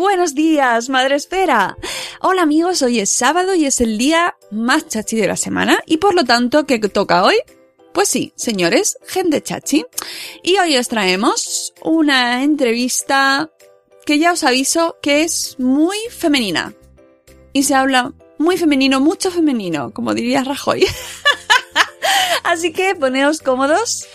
Buenos días, Madre Esfera. Hola amigos, hoy es sábado y es el día más chachi de la semana y por lo tanto, ¿qué toca hoy? Pues sí, señores, gente chachi. Y hoy os traemos una entrevista que ya os aviso que es muy femenina. Y se habla muy femenino, mucho femenino, como diría Rajoy. Así que poneos cómodos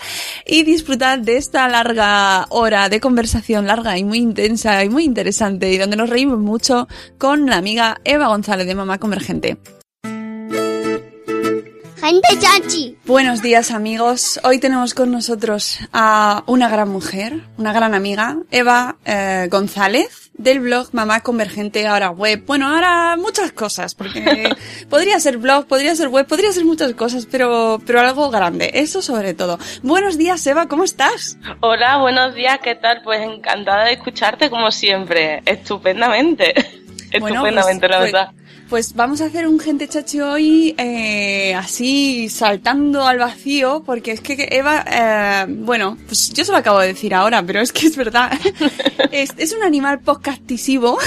y disfrutad de esta larga hora de conversación larga y muy intensa y muy interesante y donde nos reímos mucho con la amiga Eva González de Mamá Convergente. Gente chachi. Buenos días amigos. Hoy tenemos con nosotros a una gran mujer, una gran amiga, Eva eh, González, del blog Mamá Convergente, ahora web. Bueno, ahora muchas cosas, porque podría ser blog, podría ser web, podría ser muchas cosas, pero, pero algo grande, eso sobre todo. Buenos días Eva, ¿cómo estás? Hola, buenos días, ¿qué tal? Pues encantada de escucharte como siempre, estupendamente. Bueno, Estupendamente, pues- la pues- verdad. Pues vamos a hacer un gente chachi hoy eh, así saltando al vacío, porque es que Eva, eh, bueno, pues yo se lo acabo de decir ahora, pero es que es verdad. es, es un animal podcastisivo.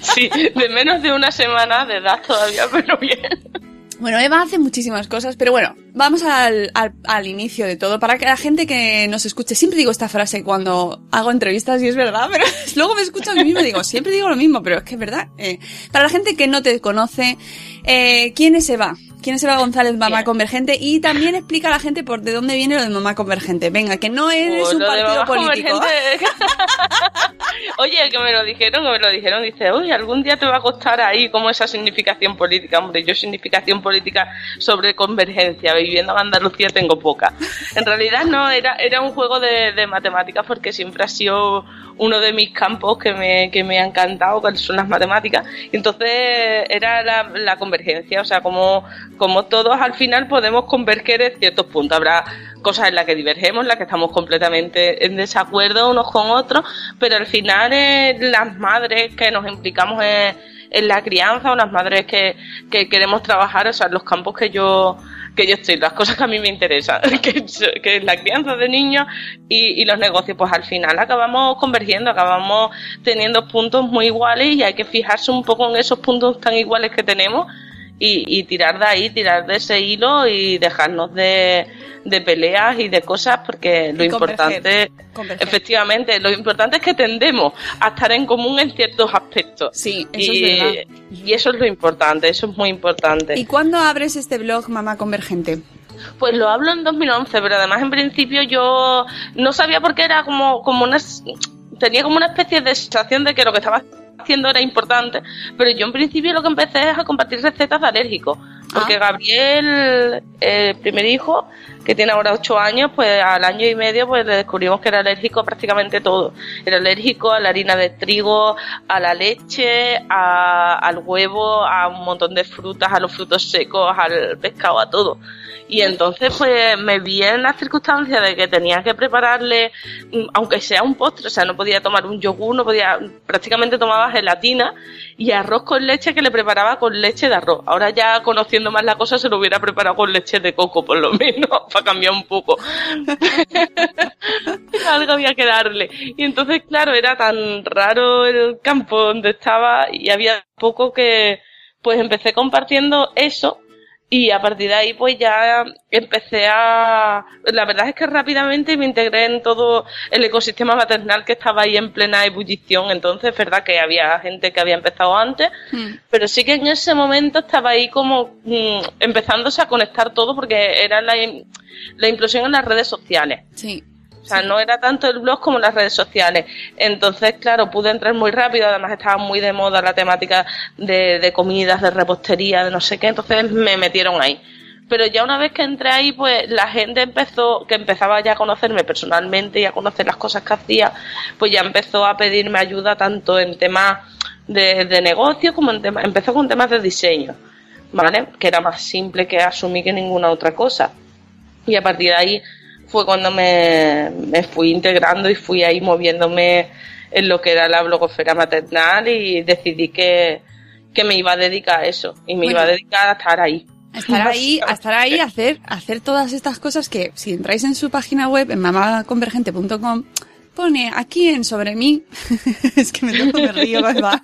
Sí, de menos de una semana de edad todavía, pero bien. Bueno, Eva hace muchísimas cosas, pero bueno, vamos al, al, al inicio de todo. Para que la gente que nos escuche, siempre digo esta frase cuando hago entrevistas y es verdad, pero luego me escucho a mí mismo y digo, siempre digo lo mismo, pero es que es verdad. Eh, para la gente que no te conoce, eh, ¿quién es Eva? ¿Quién es Eva González, Mamá Bien. Convergente? Y también explica a la gente por de dónde viene lo de Mamá Convergente. Venga, que no eres Oh, un partido político. Convergente. Oye, que me lo dijeron, que me lo dijeron, dice, oye, algún día te va a costar ahí como esa significación política. Hombre, yo significación política sobre convergencia, viviendo en Andalucía tengo poca. En realidad no, era, era un juego de, de matemáticas porque siempre ha sido uno de mis campos que me, que me ha encantado, que son las matemáticas. Y entonces era la, la convergencia, o sea, como, como todos al final podemos converger en ciertos puntos. Habrá cosas en las que divergemos, en las que estamos completamente en desacuerdo unos con otros, pero al final eh, las madres que nos implicamos en, la crianza o las madres que, que queremos trabajar, o sea, los campos que yo que yo estoy, las cosas que a mí me interesan, que, que es la crianza de niños y, y los negocios, pues al final acabamos convergiendo, acabamos teniendo puntos muy iguales y hay que fijarse un poco en esos puntos tan iguales que tenemos y, y tirar de ahí, tirar de ese hilo y dejarnos de, de peleas y de cosas porque lo converger, importante, converger. efectivamente, lo importante es que tendemos a estar en común en ciertos aspectos. Sí, eso y, es verdad. y eso es lo importante, eso es muy importante. ¿Y cuándo abres este blog, Mamá Convergente? Pues lo hablo en 2011, pero además en principio yo no sabía por qué era como, como una... Tenía como una especie de sensación de que lo que estaba haciendo era importante, pero yo en principio lo que empecé es a compartir recetas de alérgicos, porque Gabriel, el primer hijo, que tiene ahora 8 años, pues al año y medio pues le descubrimos que era alérgico a prácticamente todo. Era alérgico a la harina de trigo, a la leche, a- al huevo, a un montón de frutas, a los frutos secos, al pescado, a todo. Y entonces pues me vi en la circunstancia de que tenía que prepararle, mm, aunque sea un postre, o sea, no podía tomar un yogur, no podía, prácticamente tomaba gelatina y arroz con leche que le preparaba con leche de arroz. Ahora ya conociendo más la cosa se lo hubiera preparado con leche de coco, por lo menos, para cambiar un poco. Algo había que darle. Y entonces, claro, era tan raro el campo donde estaba y había poco que, pues empecé compartiendo eso Y a partir de ahí, pues ya empecé a. La verdad es que rápidamente me integré en todo el ecosistema maternal que estaba ahí en plena ebullición. Entonces, es verdad que había gente que había empezado antes, Hmm. pero sí que en ese momento estaba ahí como mm, empezándose a conectar todo porque era la, la implosión en las redes sociales. Sí. O sea, no era tanto el blog como las redes sociales. Entonces, claro, pude entrar muy rápido. Además, estaba muy de moda la temática de, comidas, de repostería, de no sé qué. Entonces, me metieron ahí. Pero ya una vez que entré ahí, pues la gente empezó, que empezaba ya a conocerme personalmente y a conocer las cosas que hacía, pues ya empezó a pedirme ayuda tanto en temas de, de negocio como en temas, empezó con temas de diseño, ¿vale? Que era más simple que asumir que ninguna otra cosa. Y a partir de ahí fue cuando me, me fui integrando y fui ahí moviéndome en lo que era la blogosfera maternal y decidí que, que me iba a dedicar a eso y me Bueno. iba a dedicar a estar ahí. A estar ahí, a estar ahí, a hacer, a hacer todas estas cosas que si entráis en su página web, en mamaconvergente.com, pone aquí en sobre mí, es que me toco, me río, ¿verdad?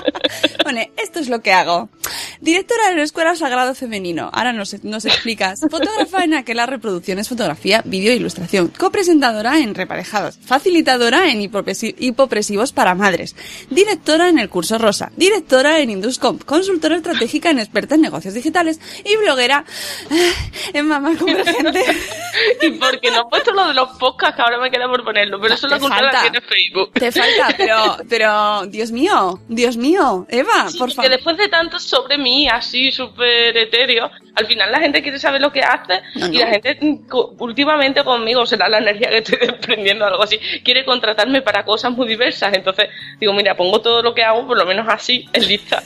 pone, esto es lo que hago. Directora de la Escuela Sagrado Femenino. Ahora nos, nos explicas. Fotógrafa en aquella reproducciones, fotografía, vídeo e ilustración. Copresentadora en Reparejados. Facilitadora en hipopresi- hipopresivos para madres. Directora en el curso Rosa. Directora en Induscomp. Consultora estratégica en experta en negocios digitales. Y bloguera eh, en Mamá Convergente. y porque no he puesto lo de los podcasts, que ahora me queda por ponerlo, pero eso Cultura falta. tiene Facebook. Te falta, pero, pero, Dios mío, Dios mío, Eva, Sí, por porque favor. después de tanto sobre mí, así súper etéreo, al final la gente quiere saber lo que hace No, y no. la gente mm, últimamente conmigo, será la energía que estoy desprendiendo o algo así, quiere contratarme para cosas muy diversas. Entonces digo, mira, pongo todo lo que hago, por lo menos así, en lista.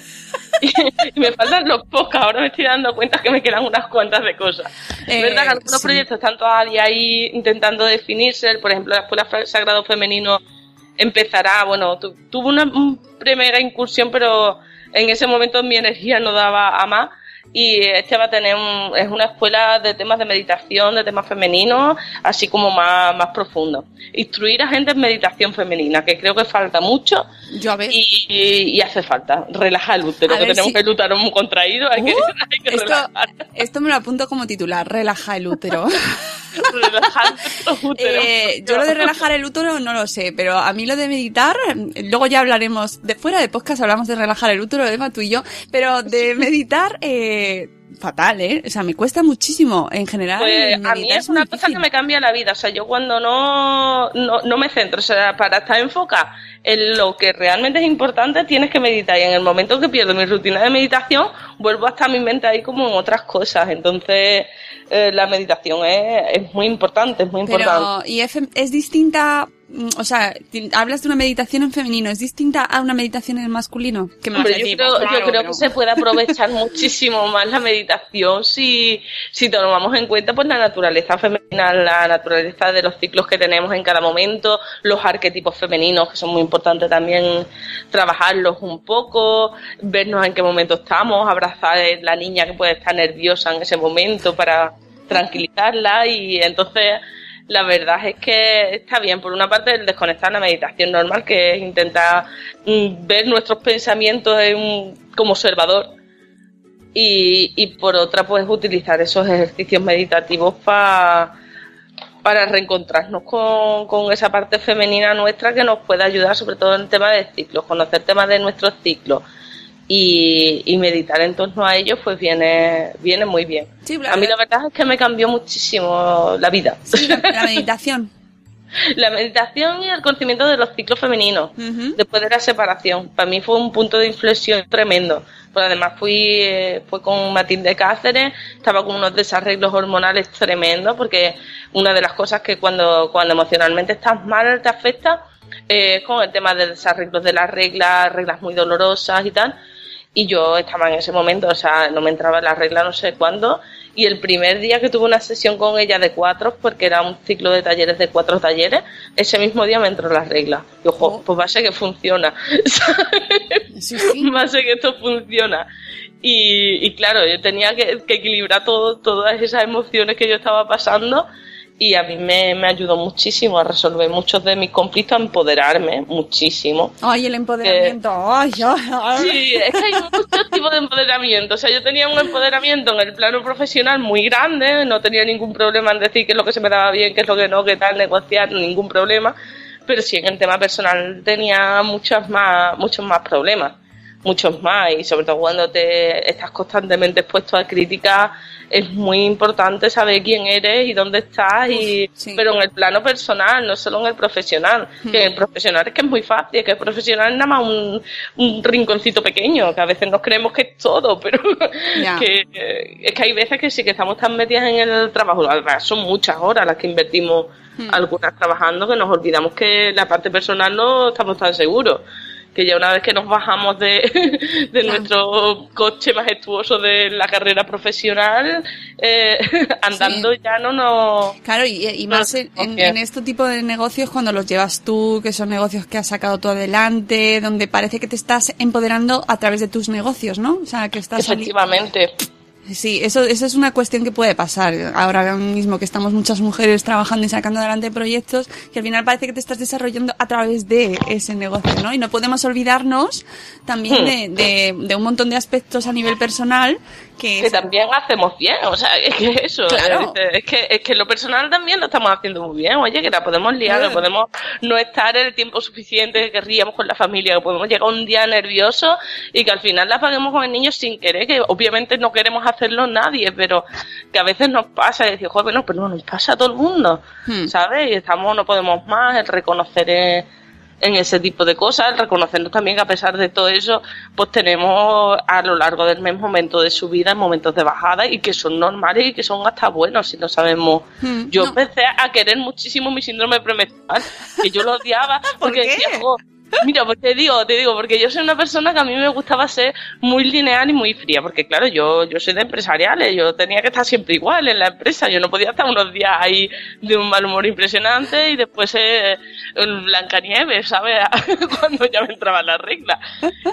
y, me faltan los podcasts, ahora me estoy dando cuenta que me quedan unas cuantas de cosas. Eh, es verdad que algunos sí. proyectos están todavía ahí intentando definirse, por ejemplo, la Escuela Sagrado Femenino empezará, bueno, tu- tuvo una un primera incursión, pero en ese momento mi energía no daba a más. Y este va a tener un- es una escuela de temas de meditación, de temas femeninos, así como más, más profundo. Instruir a gente en meditación femenina, que creo que falta mucho Yo a ver. y, y hace falta. Relajar el útero, A que tenemos si- que el útero muy contraído, hay que, Uh, hay que esto, relajar, esto me lo apunto como titular, relaja el útero. relajar nuestro útero. Eh, yo lo de relajar el útero no lo sé, pero a mí lo de meditar, luego ya hablaremos, de fuera de podcast hablamos de relajar el útero, Eva, tú y yo, pero de meditar, eh, fatal, ¿eh? O sea, me cuesta muchísimo en general. Pues a mí es una cosa que me cambia la vida. O sea, yo cuando no, no, no me centro, o sea, para estar enfocada en lo que realmente es importante, tienes que meditar. Y en el momento que pierdo mi rutina de meditación, vuelvo a estar mi mente ahí como en otras cosas. Entonces, eh, la meditación es, es muy importante, es muy importante. Pero, ¿y es, es distinta, o sea, hablas de una meditación en femenino, ¿es distinta a una meditación en masculino? Que me Hombre, yo creo, yo creo pero- que se puede aprovechar muchísimo más la meditación si, si tomamos en cuenta pues la naturaleza femenina, la naturaleza de los ciclos que tenemos en cada momento, los arquetipos femeninos que son muy importantes también trabajarlos un poco, vernos en qué momento estamos, abrazar a la niña que puede estar nerviosa en ese momento para tranquilizarla y entonces la verdad es que está bien, por una parte, el desconectar la meditación normal, que es intentar mm, ver nuestros pensamientos como observador, y, y por otra, pues utilizar esos ejercicios meditativos pa- para reencontrarnos con, con esa parte femenina nuestra que nos puede ayudar, sobre todo en el tema de ciclos, conocer temas de nuestros ciclos. Y, y meditar en torno a ellos, pues viene, viene muy bien. Sí, a mí la verdad es que me cambió muchísimo la vida. Sí, la, la meditación. La meditación y el conocimiento de los ciclos femeninos después de la separación. Para mí fue un punto de inflexión tremendo. Pues además fui, eh, fue con Matilde Cáceres, estaba con unos desarreglos hormonales tremendos, porque una de las cosas que cuando, cuando emocionalmente estás mal te afecta eh, es con el tema de desarreglos de las reglas, reglas muy dolorosas y tal. Y yo estaba en ese momento, o sea, no me entraba la regla no sé cuándo. Y el primer día que tuve una sesión con ella de cuatro, porque era un ciclo de talleres de cuatro talleres, ese mismo día me entró la regla. Y ojo, Oh. pues va a ser que funciona. Sí, sí. va a ser que esto funciona. Y, y claro, yo tenía que, que equilibrar todo, todas esas emociones que yo estaba pasando y a mí me, me ayudó muchísimo a resolver muchos de mis conflictos, a empoderarme muchísimo. Ay, el empoderamiento. Ay, ay, ay. Sí, es que hay muchos tipos de empoderamiento. O sea, yo tenía un empoderamiento en el plano profesional muy grande, no tenía ningún problema en decir qué es lo que se me daba bien, qué es lo que no, qué tal, negociar, ningún problema. Pero sí en el tema personal tenía muchos más, muchos más problemas muchos más y sobre todo cuando te estás constantemente expuesto a críticas es muy importante saber quién eres y dónde estás y sí. pero en el plano personal no solo en el profesional que en el profesional es que es muy fácil que el profesional es nada más un, un rinconcito pequeño que a veces nos creemos que es todo pero que eh, es que hay veces que sí que estamos tan metidas en el trabajo son muchas horas las que invertimos algunas trabajando que nos olvidamos que la parte personal no estamos tan seguros que ya una vez que nos bajamos de, de nuestro coche majestuoso de la carrera profesional, eh, andando ya no nos... Claro, y, y más en, en, en este tipo de negocios cuando los llevas tú, que son negocios que has sacado tú adelante, donde parece que te estás empoderando a través de tus negocios, ¿no? O sea, que estás... Efectivamente. Sí, eso, eso es una cuestión que puede pasar. Ahora mismo que estamos muchas mujeres trabajando y sacando adelante proyectos, que al final parece que te estás desarrollando a través de ese negocio, ¿no? Y no podemos olvidarnos también de, de, de un montón de aspectos a nivel personal que, Que también hacemos bien, o sea, es que eso, Claro. es, que, es que lo personal también lo estamos haciendo muy bien, oye, que la podemos liar, que podemos no estar el tiempo suficiente que querríamos con la familia, que podemos llegar un día nervioso y que al final la paguemos con el niño sin querer, que obviamente no queremos hacerlo nadie, pero que a veces nos pasa y decir, joder, bueno, pero no nos pasa a todo el mundo, Hmm. ¿sabes? Y estamos, no podemos más, el reconocer en ese tipo de cosas, el reconocernos también que a pesar de todo eso, pues tenemos a lo largo del mes momentos de subida, momentos de bajada y que son normales y que son hasta buenos si no sabemos. Hmm, Yo no. empecé a querer muchísimo mi síndrome premenstrual, que yo lo odiaba porque qué? decía, "Jo, Mira, pues te digo, te digo, porque yo soy una persona que a mí me gustaba ser muy lineal y muy fría, porque claro, yo, yo soy de empresariales, yo tenía que estar siempre igual en la empresa, yo no podía estar unos días ahí de un mal humor impresionante y después eh, Blancanieves, ¿sabes? Cuando ya me entraban las reglas.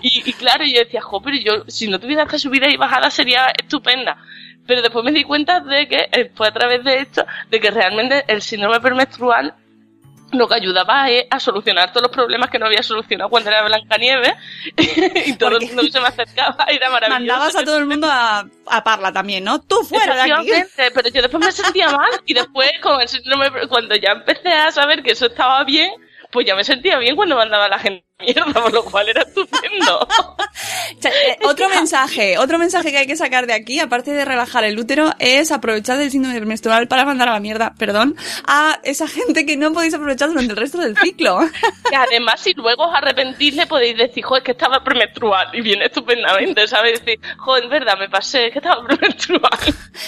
Y, y claro, yo decía, jo, pero yo, si no tuviera esta subida y bajada sería estupenda. Pero después me di cuenta de que eh, fue a través de esto, de que realmente el síndrome premenstrual lo que ayudaba es a solucionar todos los problemas que no había solucionado cuando era Blancanieves y todo el mundo que se me acercaba era maravilloso. Mandabas a todo el mundo a, a Parla también, ¿no? Tú fuera de aquí. Pero yo después me sentía mal y después con el síndrome, cuando ya empecé a saber que eso estaba bien, pues ya me sentía bien cuando mandaba a la gente mierda, por lo cual era estupendo. Eh, otro mensaje, otro mensaje que hay que sacar de aquí, aparte de relajar el útero, es aprovechar del síndrome menstrual para mandar a la mierda, perdón, a esa gente que no podéis aprovechar durante el resto del ciclo. Y además, si luego os arrepentís, le podéis decir, joder, que estaba premenstrual y viene estupendamente, ¿sabes? Decir, joder, es verdad, me pasé, que estaba premenstrual.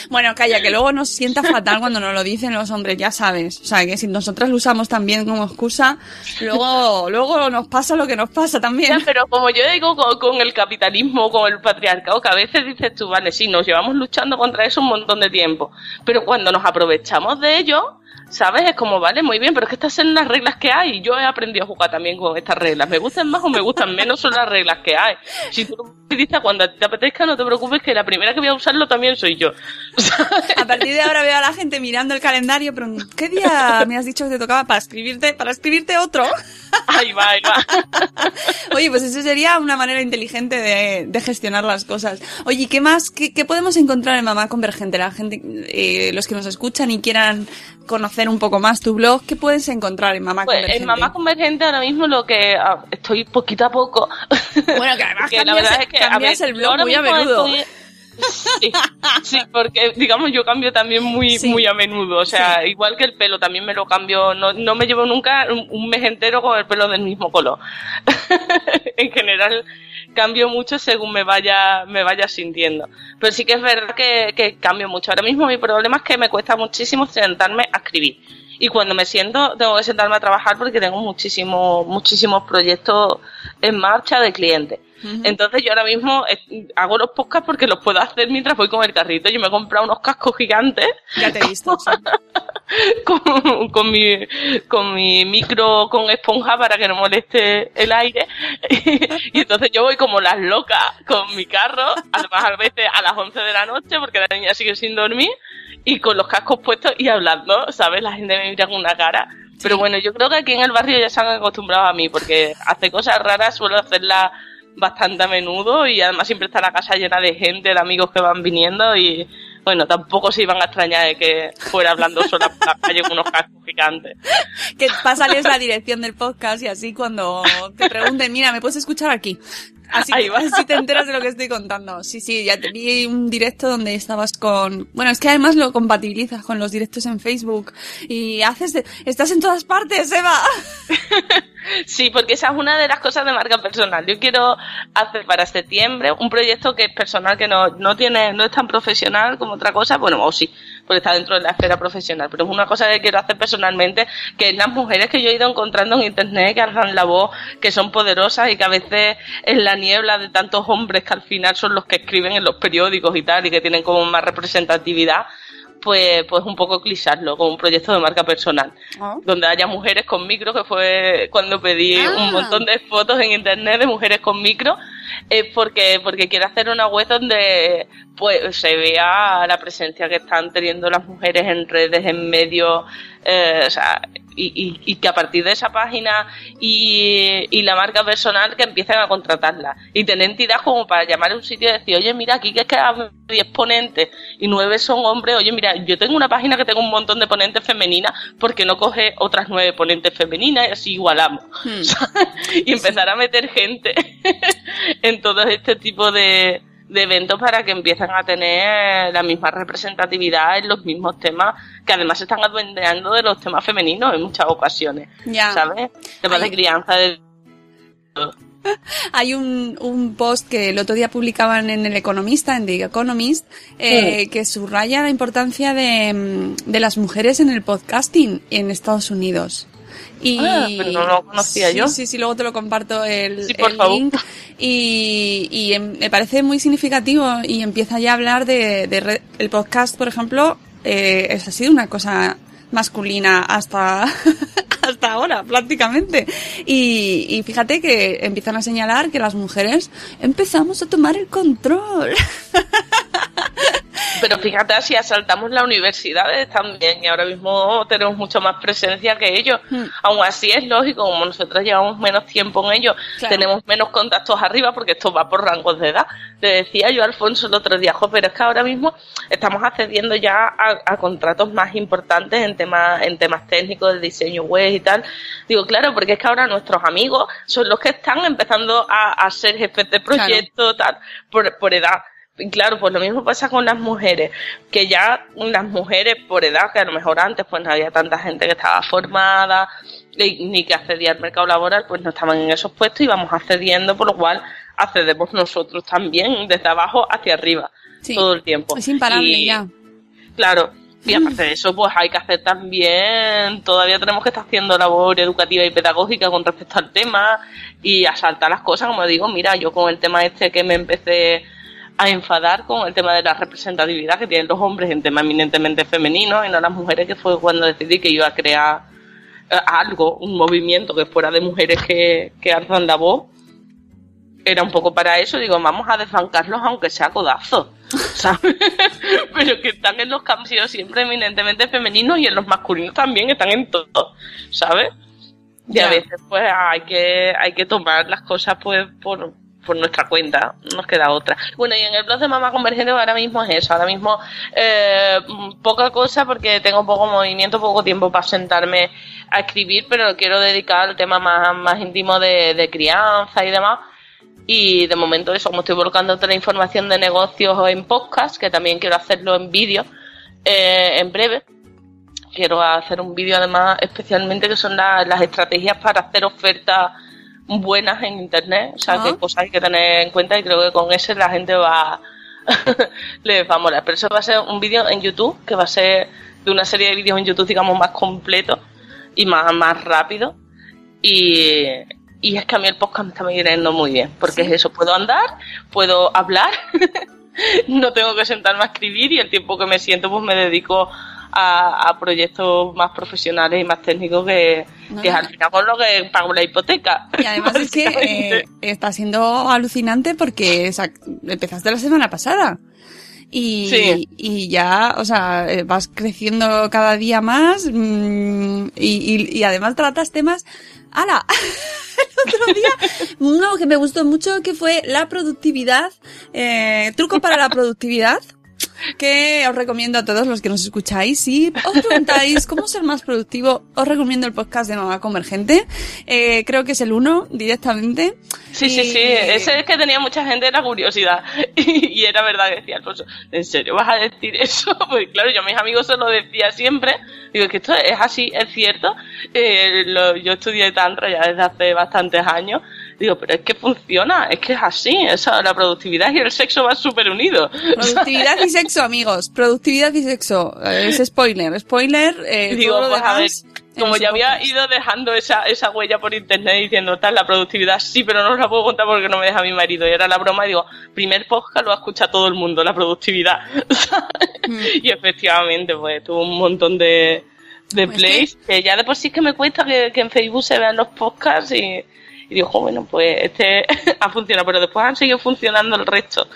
Bueno, calla, que luego nos sienta fatal cuando nos lo dicen los hombres, ya sabes. O sea, que si nosotras lo usamos también como excusa, luego, luego nos pasa lo que nos pasa también. pero como yo digo con, con el capitalismo, con el patriarcado, que a veces dices tú, vale, sí, nos llevamos luchando contra eso un montón de tiempo, pero cuando nos aprovechamos de ello, ¿sabes? Es como, vale, muy bien, pero es que estas son las reglas que hay y yo he aprendido a jugar también con estas reglas. Me gustan más o me gustan menos son las reglas que hay. Si tú lo utilizas cuando te apetezca, no te preocupes que la primera que voy a usarlo también soy yo. ¿sabes? A partir de ahora veo a la gente mirando el calendario, pero ¿qué día me has dicho que te tocaba para escribirte, para escribirte otro? Ahí va, ahí va. Oye, pues eso sería una manera inteligente de, de gestionar las cosas. Oye, ¿y ¿qué más? ¿Qué, qué podemos encontrar en Mamá Convergente? La gente, eh, los que nos escuchan y quieran conocer un poco más tu blog, ¿qué puedes encontrar en Mamá Pues Convergente? en Mamá Convergente ahora mismo lo que ah, estoy poquito a poco. Bueno, que además la verdad es que, a cambias ver, el blog muy a menudo. estoy- Sí, sí, porque digamos yo cambio también muy Sí. muy a menudo, o sea, igual que el pelo también me lo cambio, no, no me llevo nunca un, un mes entero con el pelo del mismo color. en general cambio mucho según me vaya me vaya sintiendo, pero sí que es verdad que, cambio mucho. Ahora mismo mi problema es que me cuesta muchísimo sentarme a escribir. Y cuando me siento, tengo que sentarme a trabajar porque tengo muchísimos, muchísimos proyectos en marcha de clientes. Entonces yo ahora mismo eh, hago los podcasts porque los puedo hacer mientras voy con el carrito. Yo me he comprado unos cascos gigantes Ya te he visto. sí. con, con, mi, con mi micro con esponja para que no moleste el aire. y entonces yo voy como las locas con mi carro, además a veces a las 11 de la noche porque la niña sigue sin dormir y con los cascos puestos y hablando, ¿sabes? La gente me mira con una cara. Pero bueno, yo creo que aquí en el barrio ya se han acostumbrado a mí porque hace cosas raras, suelo hacerlas bastante a menudo y además siempre está la casa llena de gente, de amigos que van viniendo y bueno, tampoco se iban a extrañar de que fuera hablando sola por la calle con unos cascos gigantes. Que pásales la dirección del podcast y así cuando te pregunten, mira, ¿me puedes escuchar aquí? Así, Ahí va. así te enteras de lo que estoy contando. Sí, sí, ya te vi un directo donde estabas con... Bueno, es que además lo compatibilizas con los directos en Facebook y haces... de- Estás en todas partes, Eva. Sí, porque esa es una de las cosas de marca personal. Yo quiero hacer para septiembre un proyecto que es personal, que no, no tiene, no es tan profesional como otra cosa, bueno, o sí, porque está dentro de la esfera profesional, pero es una cosa que quiero hacer personalmente, que las mujeres que yo he ido encontrando en internet, que alzan la voz, que son poderosas y que a veces en la niebla de tantos hombres que al final son los que escriben en los periódicos y tal, y que tienen como más representatividad, pues, pues un poco clisarlo como un proyecto de marca personal. Donde haya mujeres con micro, que fue cuando pedí Ah. un montón de fotos en internet de mujeres con micro, es porque, porque quiero hacer una web donde pues se vea la presencia que están teniendo las mujeres en redes, en medios, eh, o sea, y, y- que a partir de esa página y, y la marca personal que empiecen a contratarla. Y tener entidad como para llamar a un sitio y decir, oye, mira, aquí que es que hay 10 ponentes y 9 son hombres, oye, mira, yo tengo una página que tengo un montón de ponentes femeninas, porque no coge otras 9 ponentes femeninas y así igualamos? y empezar a meter gente en todo este tipo de, de eventos para que empiecen a tener la misma representatividad en los mismos temas que además se están adueñando de los temas femeninos en muchas ocasiones, Ya. ¿sabes? Temas de Ay. crianza, de Hay un, un post que el otro día publicaban en El Economista, en The Economist, eh, que subraya la importancia de, mm, de las mujeres en el podcasting en Estados Unidos. Y, Ah, pero no lo conocía sí, yo. Sí, sí, luego te lo comparto el, Sí, por el favor. link. Y, y em- me parece muy significativo y empieza ya a hablar de, de re- el podcast, por ejemplo, eh, es, ha sido una cosa masculina hasta, hasta ahora, prácticamente. Y, y fíjate que empiezan a señalar que las mujeres empezamos a tomar el control. Pero fíjate, si asaltamos las universidades también y ahora mismo tenemos mucho más presencia que ellos. Hmm. Aún así es lógico, como nosotros llevamos menos tiempo en ellos, Claro. tenemos menos contactos arriba porque esto va por rangos de edad. Le decía yo Alfonso el otro día, "Jo, pero es que ahora mismo estamos accediendo ya a, a contratos más importantes en temas, en temas técnicos de diseño web y tal. Digo, claro, porque es que ahora nuestros amigos son los que están empezando a, a ser jefes de proyecto, tal, por, por edad. Y claro, pues lo mismo pasa con las mujeres, que ya las mujeres por edad, que a lo mejor antes pues no había tanta gente que estaba formada, ni ni que accedía al mercado laboral, pues no estaban en esos puestos y vamos accediendo, por lo cual accedemos nosotros también desde abajo hacia arriba Sí. todo el tiempo. Es imparable Y, ya. Claro. Y aparte de eso, pues hay que hacer también, todavía tenemos que estar haciendo labor educativa y pedagógica con respecto al tema y asaltar las cosas, como digo, mira, yo con el tema este que me empecé a enfadar con el tema de la representatividad que tienen los hombres en temas eminentemente femeninos y no las mujeres, que fue cuando decidí que iba a crear eh, algo, un movimiento que fuera de mujeres que, que alzan la voz. Era un poco para eso, digo, vamos a desbancarlos aunque sea codazo, ¿sabes? Pero que están en los sido siempre eminentemente femeninos y en los masculinos también están en todo, ¿sabes? Y a veces pues hay que, hay que tomar las cosas pues por, por nuestra cuenta, no nos queda otra. Bueno, y en el blog de Mamá Convergente ahora mismo es eso, ahora mismo eh, poca cosa porque tengo poco movimiento, poco tiempo para sentarme a escribir, pero lo quiero dedicar al tema más, más íntimo de, crianza y demás. Y de momento eso, como estoy volcando toda la información de negocios en podcast, que también quiero hacerlo en vídeo eh, en breve. Quiero hacer un vídeo además especialmente que son la- las estrategias para hacer ofertas buenas en internet. O sea, Ah. qué cosas hay que tener en cuenta y creo que con ese la gente va les va a molar. Pero eso va a ser un vídeo en YouTube, que va a ser de una serie de vídeos en YouTube, digamos, más completo y más, más rápido. Y, y es que a mí el podcast me está viniendo muy bien, porque es eso, puedo andar, puedo hablar, no tengo que sentarme a escribir y el tiempo que me siento pues me dedico a, a proyectos más profesionales y más técnicos que, No, que es al final con lo que pago la hipoteca. Y además es que eh, está siendo alucinante porque sa- empezaste la semana pasada. Y, Sí. y ya, o sea, eh, vas creciendo cada día más mm, y, y- y además tratas temas... ¡Hala! El otro día, uno que me gustó mucho que fue la productividad, eh, truco para la productividad, que os recomiendo a todos los que nos escucháis. Si os preguntáis cómo ser más productivo, os recomiendo el podcast de Mamá Convergente. Eh, creo que es el uno directamente. Sí, sí, Y- sí. Ese es que tenía mucha gente la curiosidad. Y, era verdad que decía Alfonso, ¿en serio vas a decir eso? Pues claro, yo a mis amigos se lo decía siempre. Digo, es que esto es así, es cierto. Eh, lo- yo estudié Tantra ya desde hace bastantes años. Digo, pero es que funciona, es que es así. Eso, la productividad y el sexo van súper unidos. Productividad y sexo, amigos. Productividad y sexo. Eh, Es spoiler. Spoiler. Eh, digo, todo lo pues a ver, como ya había ido dejando esa, esa huella por internet diciendo tal, la productividad sí, pero no os la puedo contar porque no me deja mi marido. Y era la broma digo, primer podcast lo escucha todo el mundo, la productividad. Mm. Y efectivamente, pues tuvo un montón de, de Pues plays, que... ya de por sí es que me cuesta que, que en Facebook se vean los podcasts y, y digo, "Jo, bueno, pues este ha funcionado, pero después han seguido funcionando el resto.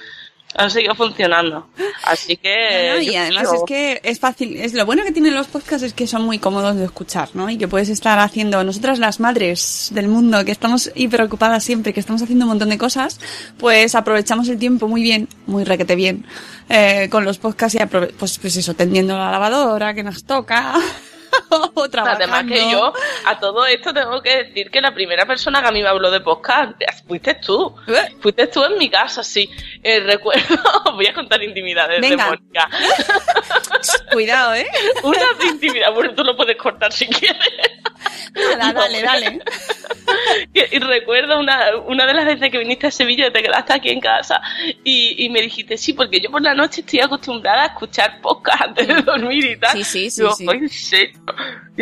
Han seguido funcionando. Así que. No, no, y además creo- es que es fácil, es lo bueno que tienen los podcasts es que son muy cómodos de escuchar, ¿no? Y que puedes estar haciendo, nosotras las madres del mundo, que estamos hiper ocupadas siempre, que estamos haciendo un montón de cosas, pues aprovechamos el tiempo muy bien, muy requete bien, eh, con los podcasts y aprove- pues, pues eso, tendiendo la lavadora que nos toca, o trabajando. Además que yo, a todo esto tengo que decir que la primera persona que a mí me habló de podcast fuiste tú. ¿Eh? Fuiste tú en mi casa, sí. Eh, recuerdo, voy a contar intimidades Venga. de Mónica. Cuidado, ¿eh? Una intimidad, bueno, tú lo puedes cortar si quieres. Nada, dale, dale. Y recuerdo una, una de las veces que viniste a Sevilla y te quedaste aquí en casa y, y me dijiste, sí, porque yo por la noche estoy acostumbrada a escuchar podcast antes de dormir y tal. Sí, sí, sí, Digo, sí. "Ay, ¿en serio?".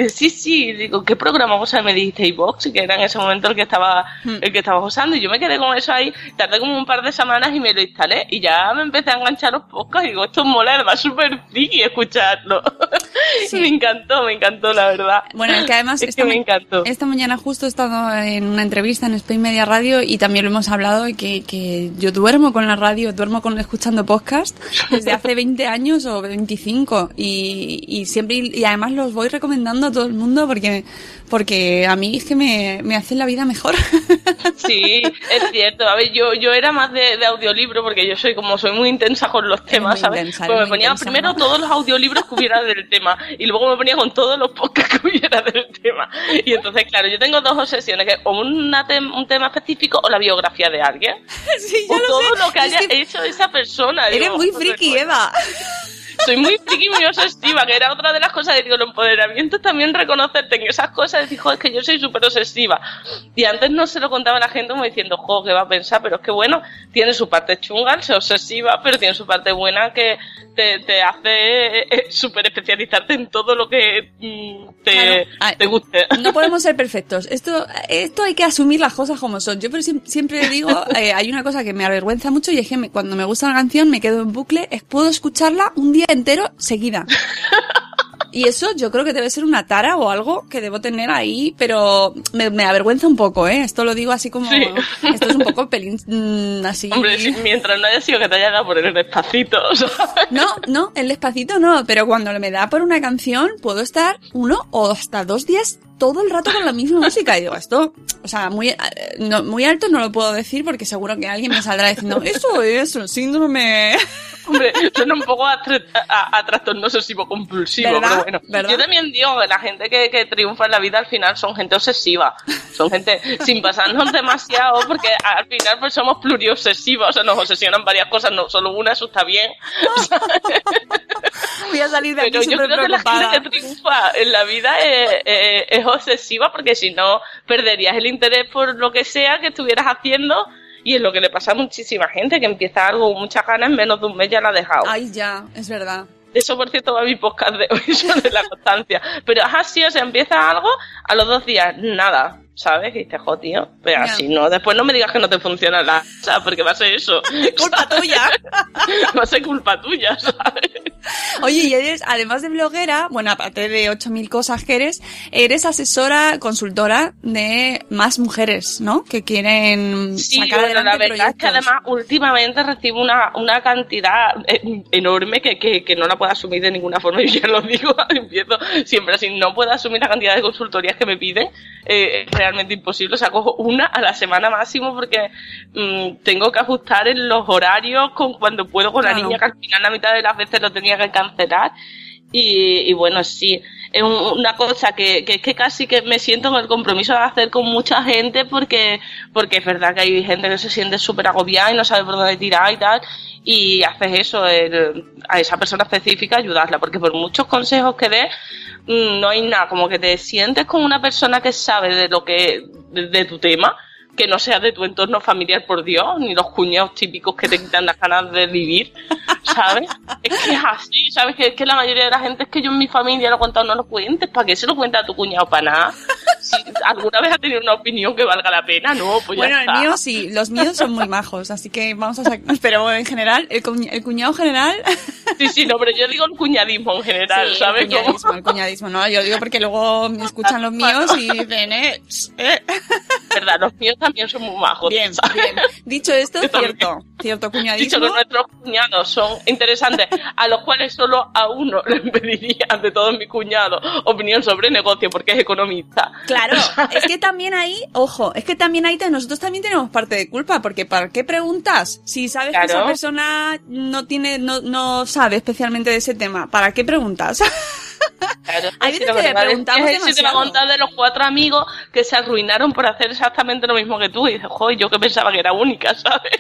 Sí, sí, digo, ¿qué programa? O sea, me dijiste iVox, que era en ese momento el que estaba Hmm. el que estabas usando, y yo me quedé con eso ahí, tardé como un par de semanas y me lo instalé, y ya me empecé a enganchar los podcasts, y digo, esto mola, además súper friki escucharlo. me encantó, me encantó, la verdad. Bueno, es que además Es esta, que me encantó. esta mañana justo he estado en una entrevista en Spain Media Radio y también lo hemos hablado y que, que yo duermo con la radio, duermo con escuchando podcast desde hace 20 años o 25 y, y siempre y además los voy recomendando a todo el mundo porque porque a mí es que me, me hacen la vida mejor. Sí, es cierto. A ver, yo, yo era más de, de audiolibro porque yo soy como soy muy intensa con los temas, ¿sabes? intensa, pues me ponía intensa, primero ¿no? todos los audiolibros que hubiera del tema y luego me ponía con todos los podcasts que hubiera del tema. Y entonces, claro, yo tengo dos obsesiones, que o una tem- un tema específico o la biografía de alguien. sí, O todo lo que Es haya que hecho esa persona. Eres Digo, muy friki, pues, Eva. soy muy friki y muy obsesiva, que era otra de las cosas digo, el empoderamiento es también reconocerte en esas cosas, decir, jo, es que yo soy súper obsesiva. Y antes no se lo contaba a la gente como diciendo, jo, ¿qué va a pensar? Pero es que bueno, tiene su parte chunga, ser obsesiva, pero tiene su parte buena que te, te hace eh, eh, súper especializarte en todo lo que mm, te, Claro. Ay, te guste. No podemos ser perfectos. Esto, esto hay que asumir las cosas como son. Yo pero siem- siempre digo, eh, hay una cosa que me avergüenza mucho y es que me- cuando me gusta una canción me quedo en bucle, es, puedo escucharla un día entero seguida. Y eso yo creo que debe ser una tara o algo que debo tener ahí, pero me, me avergüenza un poco, ¿eh? Esto lo digo así como... Sí. Esto es un poco pelín mm, así... Hombre, mientras no haya sido que te haya dado por el despacito, ¿sabes? No, no, el despacito no, pero cuando me da por una canción puedo estar uno o hasta dos días todo el rato con la misma música. Y digo, esto, o sea, muy, eh, no, muy alto no lo puedo decir porque seguro que alguien me saldrá diciendo, eso es el síndrome. Hombre, suena un poco a, a- a trastorno obsesivo compulsivo, ¿Verdad? pero bueno. ¿Verdad? Yo también digo que la gente que, que triunfa en la vida al final son gente obsesiva. Son gente sin pasarnos demasiado, porque al final pues somos pluriobsesivos, o sea, nos obsesionan varias cosas, no solo una, eso está bien. Voy a salir de aquí Pero yo creo que la gente que triunfa en la vida es, es- es obsesiva, porque si no, perderías el interés por lo que sea que estuvieras haciendo. Y es lo que le pasa a muchísima gente, que empieza algo con muchas ganas, en menos de un mes ya la ha dejado. Ay, ya, es verdad. De eso, por cierto, va mi podcast de hoy sobre la constancia. Pero ajá, sí, o sea, empieza algo, a los dos días, nada, ¿sabes? Que dices, jo, tío, pero así no. Después no me digas que no te funciona la cosa, porque va a ser eso. Culpa tuya. va a ser culpa tuya, ¿sabes? Oye, y eres, además de bloguera, bueno, aparte de 8.000 cosas que eres, eres asesora, consultora de más mujeres, ¿no? Que quieren Sí, sacar bueno, adelante la verdad es que además últimamente recibo una, una cantidad eh, enorme que, que, que no la puedo asumir de ninguna forma. Y ya lo digo, empiezo siempre así, no puedo asumir la cantidad de consultorías que me piden. eh, realmente imposible. O sea, cojo una a la semana máximo porque mm, tengo que ajustar en los horarios con cuando puedo con la niña, que al final la mitad de las veces lo tenía que cancelar. Y, y bueno, sí, es un- una cosa que, que que casi que me siento con el compromiso de hacer con mucha gente porque, porque es verdad que hay gente que se siente súper agobiada y no sabe por dónde tirar y tal. Y haces eso, el- a esa persona específica ayudarla, porque por muchos consejos que des, mm, no hay nada, como que te sientes con una persona que sabe de lo que, de, de tu tema, que no sea de tu entorno familiar, por Dios, ni los cuñados típicos que te quitan las ganas de vivir, ¿sabes? Es que es así, ¿sabes? Que es que la mayoría de la gente es que yo en mi familia lo he contado, no lo cuentes, ¿para qué se lo cuenta a tu cuñado para nada? Si alguna vez ha tenido una opinión que valga la pena, no, pues ya Bueno, el está. mío sí, los míos son muy majos, así que vamos a sacar. Pero en general, el, cuñ- el cuñado general. Sí, sí, no, pero yo digo el cuñadismo en general, Sí, ¿sabes? El cuñadismo, el cuñadismo, no, yo digo porque luego me escuchan los míos y dicen, eh, eh. verdad, los míos también son muy majos. Bien, ¿sabes? bien. Dicho esto, cierto, cierto Dicho cuñadismo. que nuestros cuñados son interesantes, a los cuales solo a uno le pediría de todos mis cuñados opinión sobre negocio porque es economista. Claro, es que también ahí, ojo, es que también ahí nosotros también tenemos parte de culpa, porque ¿para qué preguntas? Si sabes que esa persona no tiene, no, no sabe especialmente de ese tema, ¿para qué preguntas? Claro, Hay veces que le preguntamos es a demasiado. contar de los cuatro amigos que se arruinaron por hacer exactamente lo mismo que tú. Y dices, joder, yo que pensaba que era única, ¿sabes?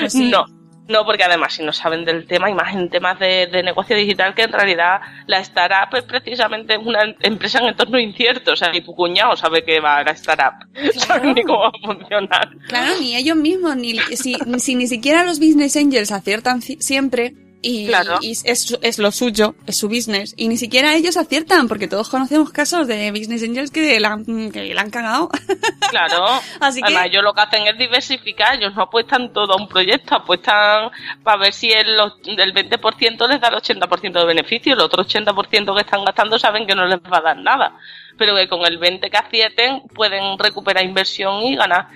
Pues sí. No. No, porque además si no saben del tema, y más en temas de, de negocio digital, que en realidad la startup es precisamente una empresa en entorno incierto. O sea, ni tu cuñado sabe que va a la startup, sabe ni cómo va a funcionar. Claro, ni ellos mismos, ni si, si ni siquiera los business angels aciertan ci- siempre. Y, Claro. y es, es lo suyo, es su business. Y ni siquiera ellos aciertan, porque todos conocemos casos de business angels que la han, que la han cagado. Claro. Así que- Además, ellos lo que hacen es diversificar. Ellos no apuestan todo a un proyecto, apuestan para ver si el, el 20% les da el 80% de beneficio. El otro 80% que están gastando saben que no les va a dar nada. Pero que con el 20% que acierten pueden recuperar inversión y ganar.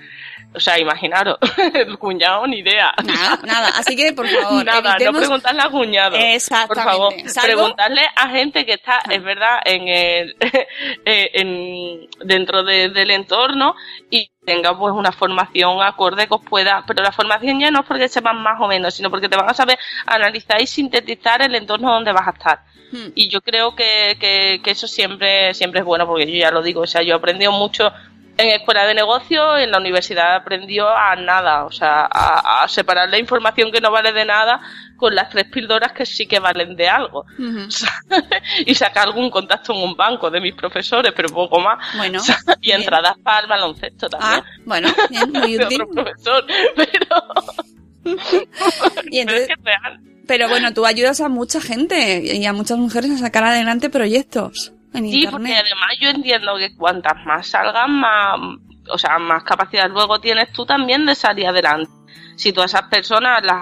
O sea, imaginaros, el cuñado ni idea. Nada, nada. Así que, por favor, Nada, evitemos- no preguntarle a cuñado. Exactamente. Por favor, Salvo- preguntarle a gente que está, es verdad, en el, eh, en, dentro de- del entorno y tenga pues una formación acorde que os pueda, pero la formación ya no es porque sepan más o menos, sino porque te van a saber analizar y sintetizar el entorno donde vas a estar. Hmm. Y yo creo que, que, que eso siempre, siempre es bueno, porque yo ya lo digo, o sea, yo he aprendido mucho en escuela de negocio, en la universidad aprendió a nada, o sea, a, a separar la información que no vale de nada con las tres píldoras que sí que valen de algo. Y sacar algún contacto en un banco de mis profesores, pero poco más. Bueno, y bien. entradas para el baloncesto también. Ah, bueno, bien, muy útil. otro profesor, pero, Y pero es entonces, que es real. pero bueno, tú ayudas a mucha gente y a muchas mujeres a sacar adelante proyectos en Sí, porque además yo entiendo que cuantas más salgan, más, o sea, más capacidad luego tienes tú también de salir adelante. Si tú a esas personas las,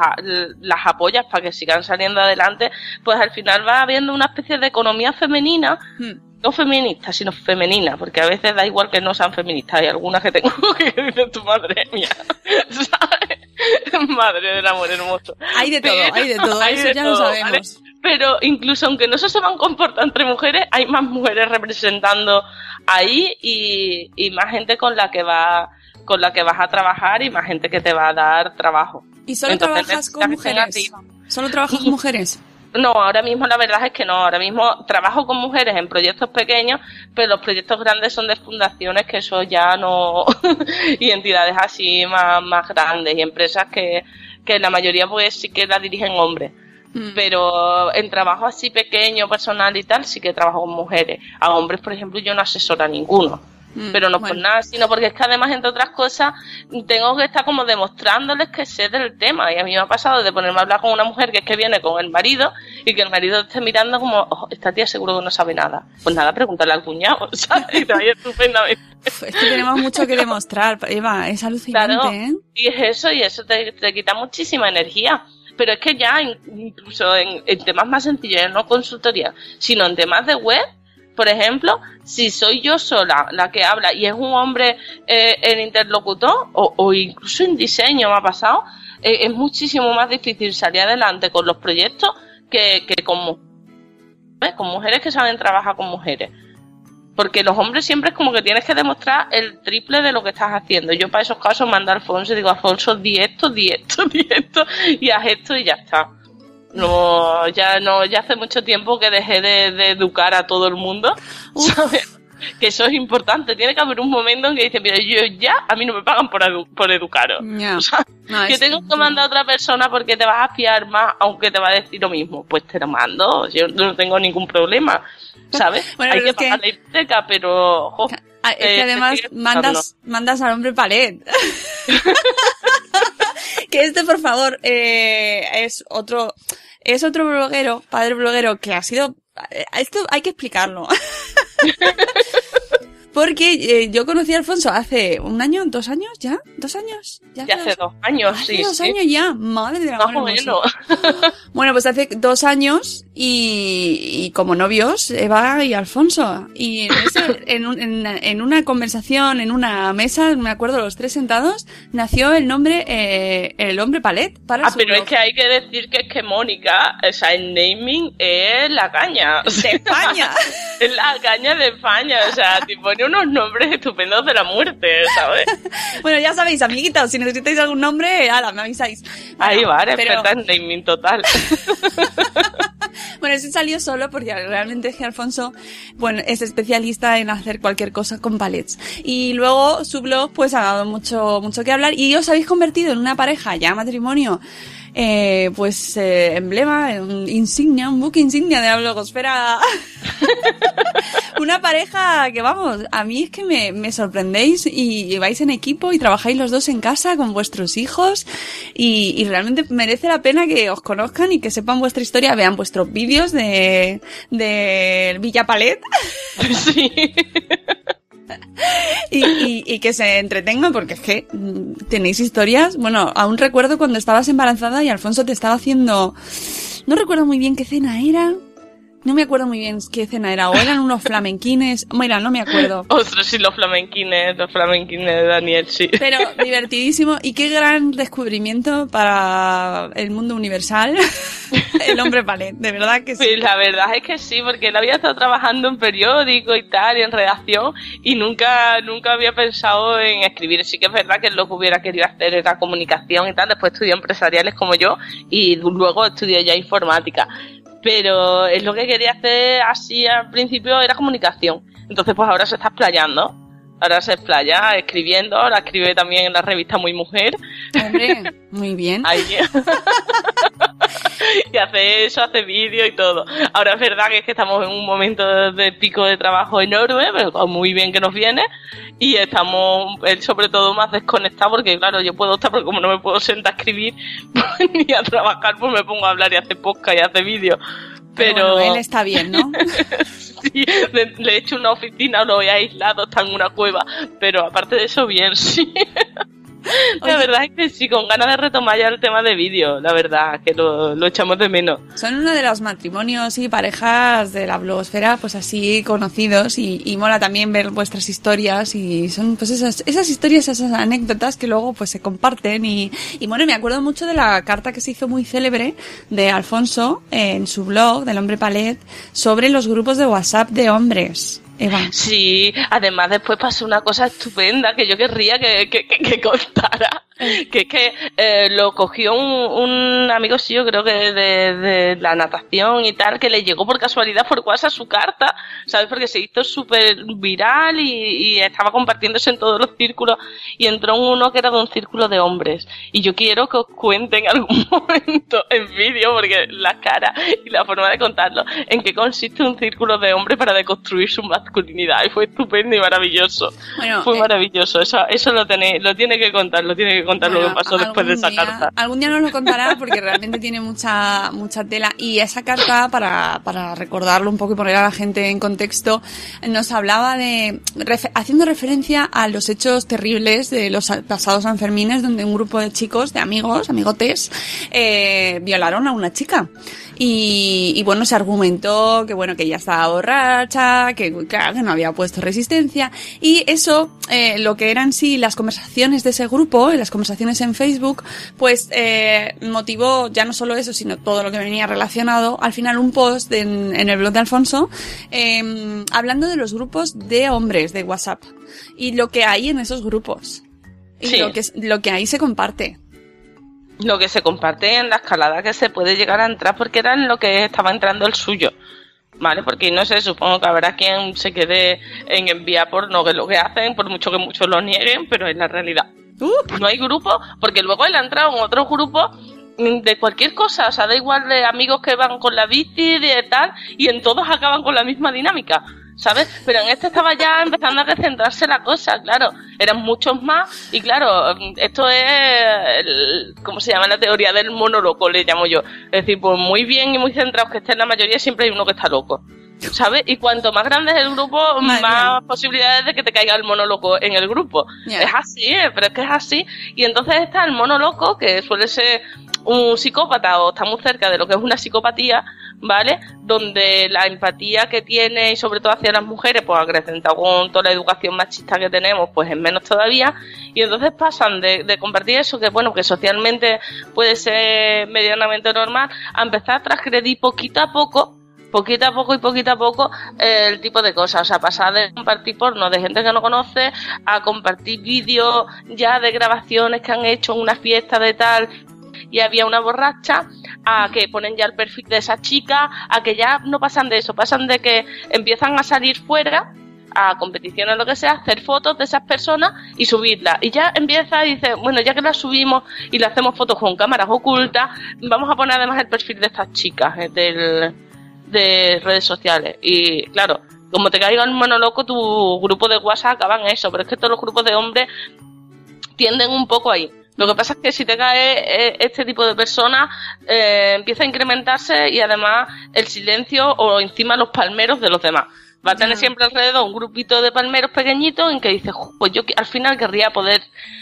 las apoyas para que sigan saliendo adelante, pues al final va habiendo una especie de economía femenina, Hmm. no feminista, sino femenina, porque a veces da igual que no sean feministas. Hay algunas que tengo que dicen tu madre mía, ¿sabes? Madre del amor hermoso. Hay de todo, Pero- hay de todo, hay eso de ya todo, lo ¿vale? Pero incluso aunque no se sepan comportar entre mujeres, hay más mujeres representando ahí y, y más gente con la que va con la que vas a trabajar y más gente que te va a dar trabajo. ¿Y solo Entonces, trabajas con mujeres? ¿Solo trabajas con mujeres? No, ahora mismo la verdad es que no. Ahora mismo trabajo con mujeres en proyectos pequeños, pero los proyectos grandes son de fundaciones que eso ya no. y entidades así más, más grandes y empresas que, que la mayoría pues sí que la dirigen hombres. Mm. Pero en trabajo así pequeño, personal y tal, sí que trabajo con mujeres. A hombres, por ejemplo, yo no asesoro a ninguno. Mm, Pero no por bueno. nada, sino porque es que además, entre otras cosas, tengo que estar como demostrándoles que sé del tema. Y a mí me ha pasado de ponerme a hablar con una mujer que es que viene con el marido y que el marido esté mirando como, "Oh, esta tía seguro que no sabe nada. Pues nada, pregúntale al cuñado, ¿sabes? Y te estupendamente. Uf, Es que tenemos mucho que demostrar, Eva, es alucinante, Claro. ¿eh? Y es eso, y eso te, te quita muchísima energía. Pero es que ya in- incluso en, en temas más sencillos, no consultoría, sino en temas de web, por ejemplo, si soy yo sola la que habla y es un hombre eh, el interlocutor, o, o incluso en diseño me ha pasado, eh, es muchísimo más difícil salir adelante con los proyectos que, que con, ¿ves? con mujeres que saben trabajar con mujeres. Porque los hombres siempre es como que tienes que demostrar el triple de lo que estás haciendo. Yo para esos casos mando a Alfonso y digo, Alfonso, di esto, di esto, di esto, y haz esto y ya está. No, ya no, ya hace mucho tiempo que dejé de, de educar a todo el mundo, ¿sabes? Que eso es importante. Tiene que haber un momento en que dice, mira, yo ya, a mí no me pagan por, edu- por educaros. Ya. O sea, No, que es- tengo que mandar a otra persona porque te vas a fiar más, aunque te va a decir lo mismo. Pues te lo mando, yo no tengo ningún problema, ¿sabes? Bueno, Hay que es que- pagar la hipoteca, pero... ojo, Ah, es que eh, además mandas, mandas al hombre palet. que este, por favor, eh, es otro, es otro bloguero, padre bloguero, que ha sido, eh, esto hay que explicarlo. Porque eh, yo conocí a Alfonso hace un año, dos años, ¿ya? ¿Dos años? Ya hace dos años, Hace sí, dos sí. años ya, madre de la Más o menos. Bueno, pues hace dos años y, y como novios, Eva y Alfonso. Y en, ese- en, un- en- en una conversación, en una mesa, me acuerdo los tres sentados, nació el nombre, eh, el hombre palet para Ah, su pero es que hay que decir que es que Mónica, o sea, el naming es la caña. De España. es la caña de España, o sea, te unos nombres estupendos de la muerte, ¿sabes? bueno, ya sabéis, amiguitas, si necesitáis algún nombre, ala, me avisáis. Ahí Bueno, va, eres pero- naming total. Bueno, ese salió solo porque realmente es que Alfonso, bueno, es especialista en hacer cualquier cosa con palets. Y luego su blog, pues ha dado mucho, mucho que hablar y os habéis convertido en una pareja, ya matrimonio, eh, pues eh, emblema, un insignia, un buque insignia de la blogosfera. una pareja que vamos, a mí es que me, me sorprendéis y, y vais en equipo y trabajáis los dos en casa con vuestros hijos y, y realmente merece la pena que os conozcan y que sepan vuestra historia, vean vuestros vídeos de, de Villa Palet sí. Y, y- y que se entretengan porque es que mm, tenéis historias. Bueno, aún recuerdo cuando estabas embarazada y Alfonso te estaba haciendo, no recuerdo muy bien qué cena era. No me acuerdo muy bien qué cena era, o eran unos flamenquines, mira, no me acuerdo. Ostras, sí, los flamenquines, los flamenquines de Daniel, sí. Pero divertidísimo y qué gran descubrimiento para el mundo universal. el hombre palet, de verdad que sí. Sí, la verdad es que sí, porque él había estado trabajando en periódico y tal, y en redacción, y nunca, nunca había pensado en escribir. Sí que es verdad que lo que hubiera querido hacer era comunicación y tal, después estudió empresariales como yo, y luego estudió ya informática. Pero es lo que quería hacer así al principio era comunicación. Entonces pues ahora se está explayando. Ahora se explaya escribiendo, ahora escribe también en la revista Muy Mujer. Hombre, muy bien. Ahí. y hace eso, hace vídeo y todo. Ahora es verdad que es que estamos en un momento de pico de trabajo enorme, pero muy bien que nos viene. Y estamos, él sobre todo, más desconectado porque, claro, yo puedo estar, porque como no me puedo sentar a escribir pues, ni a trabajar, pues me pongo a hablar y hacer podcast y hacer vídeo. Pero, bueno, él está bien, ¿no? Le, le he hecho una oficina, lo he aislado, está en una cueva. Pero aparte de eso, bien, sí. La verdad es que sí, con ganas de retomar ya el tema de vídeo, la verdad, que lo, lo echamos de menos. Son uno de los matrimonios y parejas de la blogosfera, pues así conocidos y, y mola también ver vuestras historias y son pues esas, esas historias, esas anécdotas que luego pues se comparten y, y bueno, me acuerdo mucho de la carta que se hizo muy célebre de Alfonso en su blog del hombre palet sobre los grupos de WhatsApp de hombres. Sí, además después pasó una cosa estupenda que yo querría que, que, que, que contara. Que es que eh, lo cogió un, un amigo suyo, creo que de, de la natación y tal, que le llegó por casualidad por WhatsApp su carta, ¿sabes? Porque se hizo súper viral y, y estaba compartiéndose en todos los círculos y entró uno que era de un círculo de hombres. Y yo quiero que os cuente en algún momento en vídeo, porque la cara y la forma de contarlo, en qué consiste un círculo de hombres para deconstruir su masculinidad. Y fue estupendo y maravilloso. Bueno, fue eh, maravilloso. Eso, eso lo, tiene, lo tiene que contar, lo tiene que contar lo que pasó después de esa día- carta. Algún día nos lo contará porque realmente tiene mucha mucha tela. Y esa carta, para, para recordarlo un poco y poner a la gente en contexto, nos hablaba de, haciendo referencia a los hechos terribles de los pasados Sanfermines, donde un grupo de chicos, de amigos, amigotes, eh, violaron a una chica. Y, y bueno, se argumentó que bueno, que ella estaba borracha, que claro, que no había puesto resistencia. Y eso, eh, lo que eran sí las conversaciones de ese grupo, las conversaciones en Facebook, pues eh, motivó ya no solo eso, sino todo lo que venía relacionado. Al final un post en, en el blog de Alfonso, eh, hablando de los grupos de hombres de WhatsApp. Y lo que hay en esos grupos. Y Sí. lo, que, lo que ahí se comparte. Lo que se comparte en la escalada que se puede llegar a entrar porque era en lo que estaba entrando el suyo. ¿Vale? Porque no sé, supongo que habrá quien se quede en enviar porno, que es lo que hacen, por mucho que muchos lo nieguen, pero es la realidad. No hay grupo, porque luego él ha entrado en otros grupos mm, de cualquier cosa, o sea, da igual de amigos que van con la bici, de tal, y en todos acaban con la misma dinámica, ¿sabes? Pero en este estaba ya empezando a descentrarse la cosa, claro, eran muchos más, y claro, mm, esto es, el- ¿cómo se llama? La teoría del mono loco, le llamo yo. Es decir, pues muy bien y muy centrados que estén la mayoría, siempre hay uno que está loco. ¿Sabes? Y cuanto más grande es el grupo, Madre más posibilidades de que te caiga el mono loco en el grupo. Es así, eh, pero es que es así. Y entonces está el mono loco, que suele ser un psicópata o está muy cerca de lo que es una psicopatía, ¿vale? Donde la empatía que tiene y sobre todo hacia las mujeres, pues acrecentado con toda la educación machista que tenemos, pues es menos todavía. Y entonces pasan de, de compartir eso, que bueno, que socialmente puede ser medianamente normal, a empezar a transgredir poquito a poco poquito a poco y poquito a poco eh, el tipo de cosas. O sea, pasar de compartir porno de gente que no conoce a compartir vídeos ya de grabaciones que han hecho en una fiesta de tal y había una borracha, a que ponen ya el perfil de esa chica, a que ya no pasan de eso, pasan de que empiezan a salir fuera a competiciones lo que sea, hacer fotos de esas personas y subirlas. Y ya empieza y dice, bueno, ya que las subimos y le hacemos fotos con cámaras ocultas, vamos a poner además el perfil de estas chicas eh, del, de redes sociales. Y claro, como te caiga el mono loco, tu grupo de WhatsApp acaban en eso, pero es que todos los grupos de hombres tienden un poco ahí. Lo que pasa es que si te cae eh, este tipo de personas, eh, empieza a incrementarse y además el silencio o encima los palmeros de los demás. Va a tener siempre alrededor un grupito de palmeros pequeñitos en que dices, "Jo, pues yo al final querría poder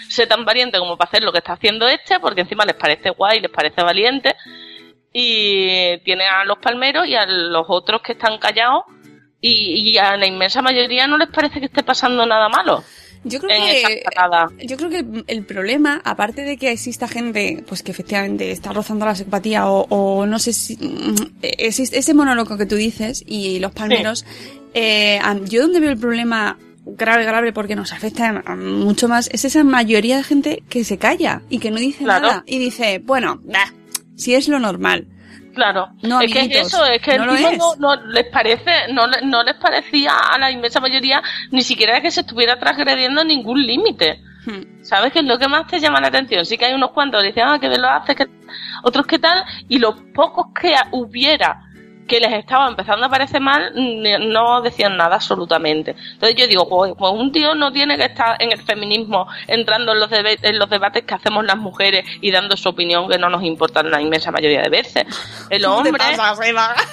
ser tan valiente como para hacer lo que está haciendo este, porque encima les parece guay, les parece valiente. Y tiene a los palmeros y a los otros que están callados y, y a la inmensa mayoría no les parece que esté pasando nada malo Yo creo que yo creo que el problema, aparte de que exista gente, pues que efectivamente está rozando la psicopatía o, o no sé si mm, existe ese monólogo que tú dices y los palmeros, eh, yo donde veo el problema grave, grave, porque nos afecta mucho más, es esa mayoría de gente que se calla y que no dice Claro. nada y dice, bueno, bah, si es lo normal. Claro, No, es que es eso, es que no el tipo no, no les parece, no, no les parecía a la inmensa mayoría ni siquiera que se estuviera transgrediendo ningún límite. Hmm. ¿Sabes qué es lo que más te llama la atención? Sí que hay unos cuantos que dicen, ah, que lo hace, que otros que tal, y los pocos que hubiera que les estaba empezando a parecer mal, no decían nada absolutamente. Entonces yo digo, pues, pues un tío no tiene que estar en el feminismo entrando en los, debe- en los debates que hacemos las mujeres y dando su opinión que no nos importa la inmensa mayoría de veces. El ¿Cómo te hombre...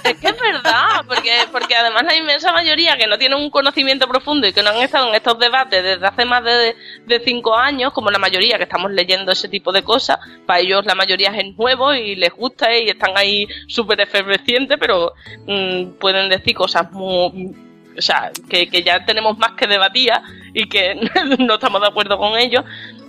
Es que es verdad, porque, porque además la inmensa mayoría que no tiene un conocimiento profundo y que no han estado en estos debates desde hace más de, de cinco años, como la mayoría que estamos leyendo ese tipo de cosas, para ellos la mayoría es nuevo y les gusta y están ahí súper efervescientes, pero mm, pueden decir cosas muy... O sea, que, que ya tenemos más que debatir y que no estamos de acuerdo con ellos.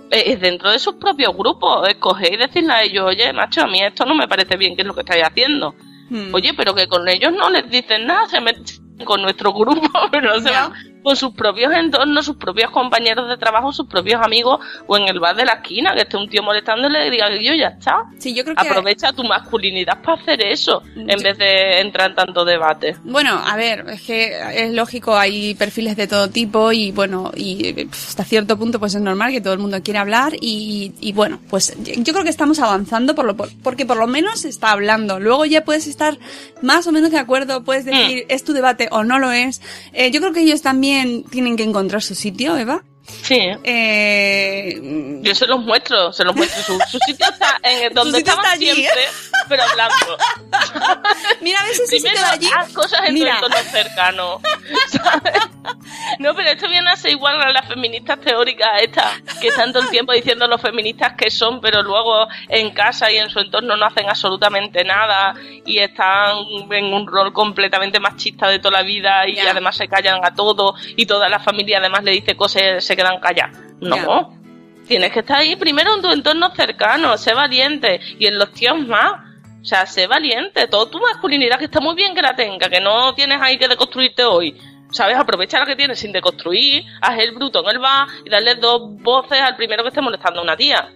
Eh, Es dentro de sus propios grupos, escoger y decirle a ellos, oye, macho, a mí esto no me parece bien, ¿qué es lo que estáis haciendo? Hmm. Oye, pero que con ellos no les dicen nada, se meten con nuestro grupo, pero no se Ya. van con sus propios entornos, sus propios compañeros de trabajo, sus propios amigos, o en el bar de la esquina, que esté un tío molestándole y diga que yo ya está. Sí, yo creo que Aprovecha tu masculinidad para hacer eso, en Yo- vez de entrar en tanto debate. Bueno, a ver, es que es lógico, hay perfiles de todo tipo y bueno, y hasta cierto punto pues es normal que todo el mundo quiera hablar y, y bueno, pues yo creo que estamos avanzando por lo, por- porque por lo menos se está hablando. Luego ya puedes estar más o menos de acuerdo, puedes decir es tu debate o no lo es. Eh, yo creo que ellos también tienen que encontrar su sitio, Eva. Sí. Eh, Yo se los muestro, se los muestro. Su, su sitio está en donde sitio estaba siempre, pero blanco. mira, a veces Primero se queda allí. haz cosas en Mira. tu entorno cercano. ¿sabes? No, pero esto viene a ser igual a las feministas teóricas estas, que están todo el tiempo diciendo los feministas que son, pero luego en casa y en su entorno no hacen absolutamente nada y están en un rol completamente machista de toda la vida y Ya. además se callan a todo y toda la familia además le dice cosas se quedan calladas. No. Tienes que estar ahí primero en tu entorno cercano, sé valiente. Y en los tíos más. O sea, sé valiente. Toda tu masculinidad, que está muy bien que la tenga, que no tienes ahí que deconstruirte hoy. ¿Sabes? Aprovecha la que tienes sin deconstruir, haz el bruto en el bar y darle dos voces al primero que esté molestando a una tía.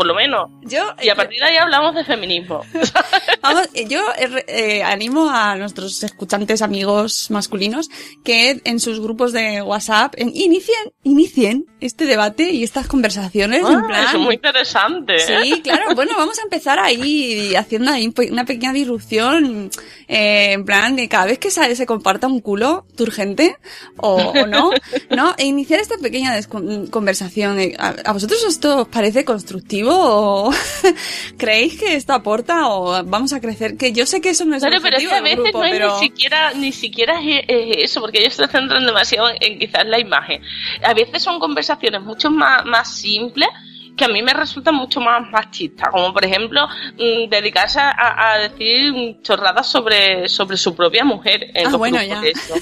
Por lo menos. Yo, Y a partir de ahí hablamos de feminismo. Vamos, eh, yo eh, eh, animo a nuestros escuchantes amigos masculinos que en sus grupos de WhatsApp en- inicien, inicien este debate y estas conversaciones en Ah, plan. es muy interesante. ¿eh? Sí, claro. Bueno, vamos a empezar ahí haciendo ahí una pequeña disrupción, eh, en plan de cada vez que se, se comparta un culo turgente o, o no, ¿no? E iniciar esta pequeña conversación. eh, ¿A, a vosotros esto os parece constructivo o creéis que esto aporta o vamos a crecer? Que yo sé que eso no es el Claro, pero es objetivo que a veces grupo, no es pero... ni siquiera, ni siquiera es eso, porque ellos se centran demasiado en, en quizás la imagen. A veces son conversaciones mucho más, más simples que a mí me resultan mucho más machistas, como por ejemplo mm, dedicarse a, a decir chorradas sobre, sobre su propia mujer en Ah, los bueno, ya. de estos,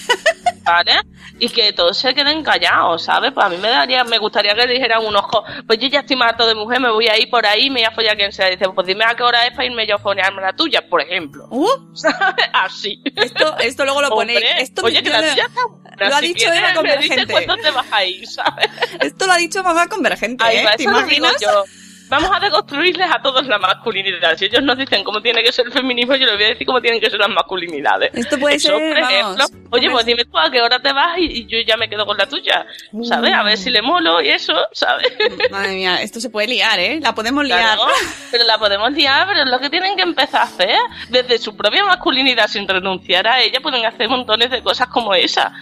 ¿vale? Y que todos se queden callados, ¿sabes? Pues a mí me daría, me gustaría que dijeran un ojo, pues yo ya estoy harto de mujer, me voy a ir por ahí, me voy a follar a quien sea. Dice, pues dime a qué hora es para irme yo a follarme la tuya, por ejemplo. Uh, ¿sabes? Así. esto, esto luego lo ponéis. Esto oye, que la lo- tuya está. Lo ha si dicho Eva me Convergente. dices cuándo te vas a ir, ¿sabes? Esto lo ha dicho mamá convergente, Ahí ¿eh? va, ¿Te eso lo digo imaginas? yo. Vamos a deconstruirles a todos la masculinidad. Si ellos nos dicen cómo tiene que ser el feminismo, yo les voy a decir cómo tienen que ser las masculinidades. Esto puede Eso, ser, vamos, ejemplo, oye, pues dime tú a qué hora te vas y, y yo ya me quedo con la tuya. ¿Sabes? A ver si le molo y eso, ¿sabes? Madre mía, esto se puede liar, ¿eh? La podemos liar. Claro, pero la podemos liar, pero es lo que tienen que empezar a hacer. Desde su propia masculinidad, sin renunciar a ella, pueden hacer montones de cosas como esa.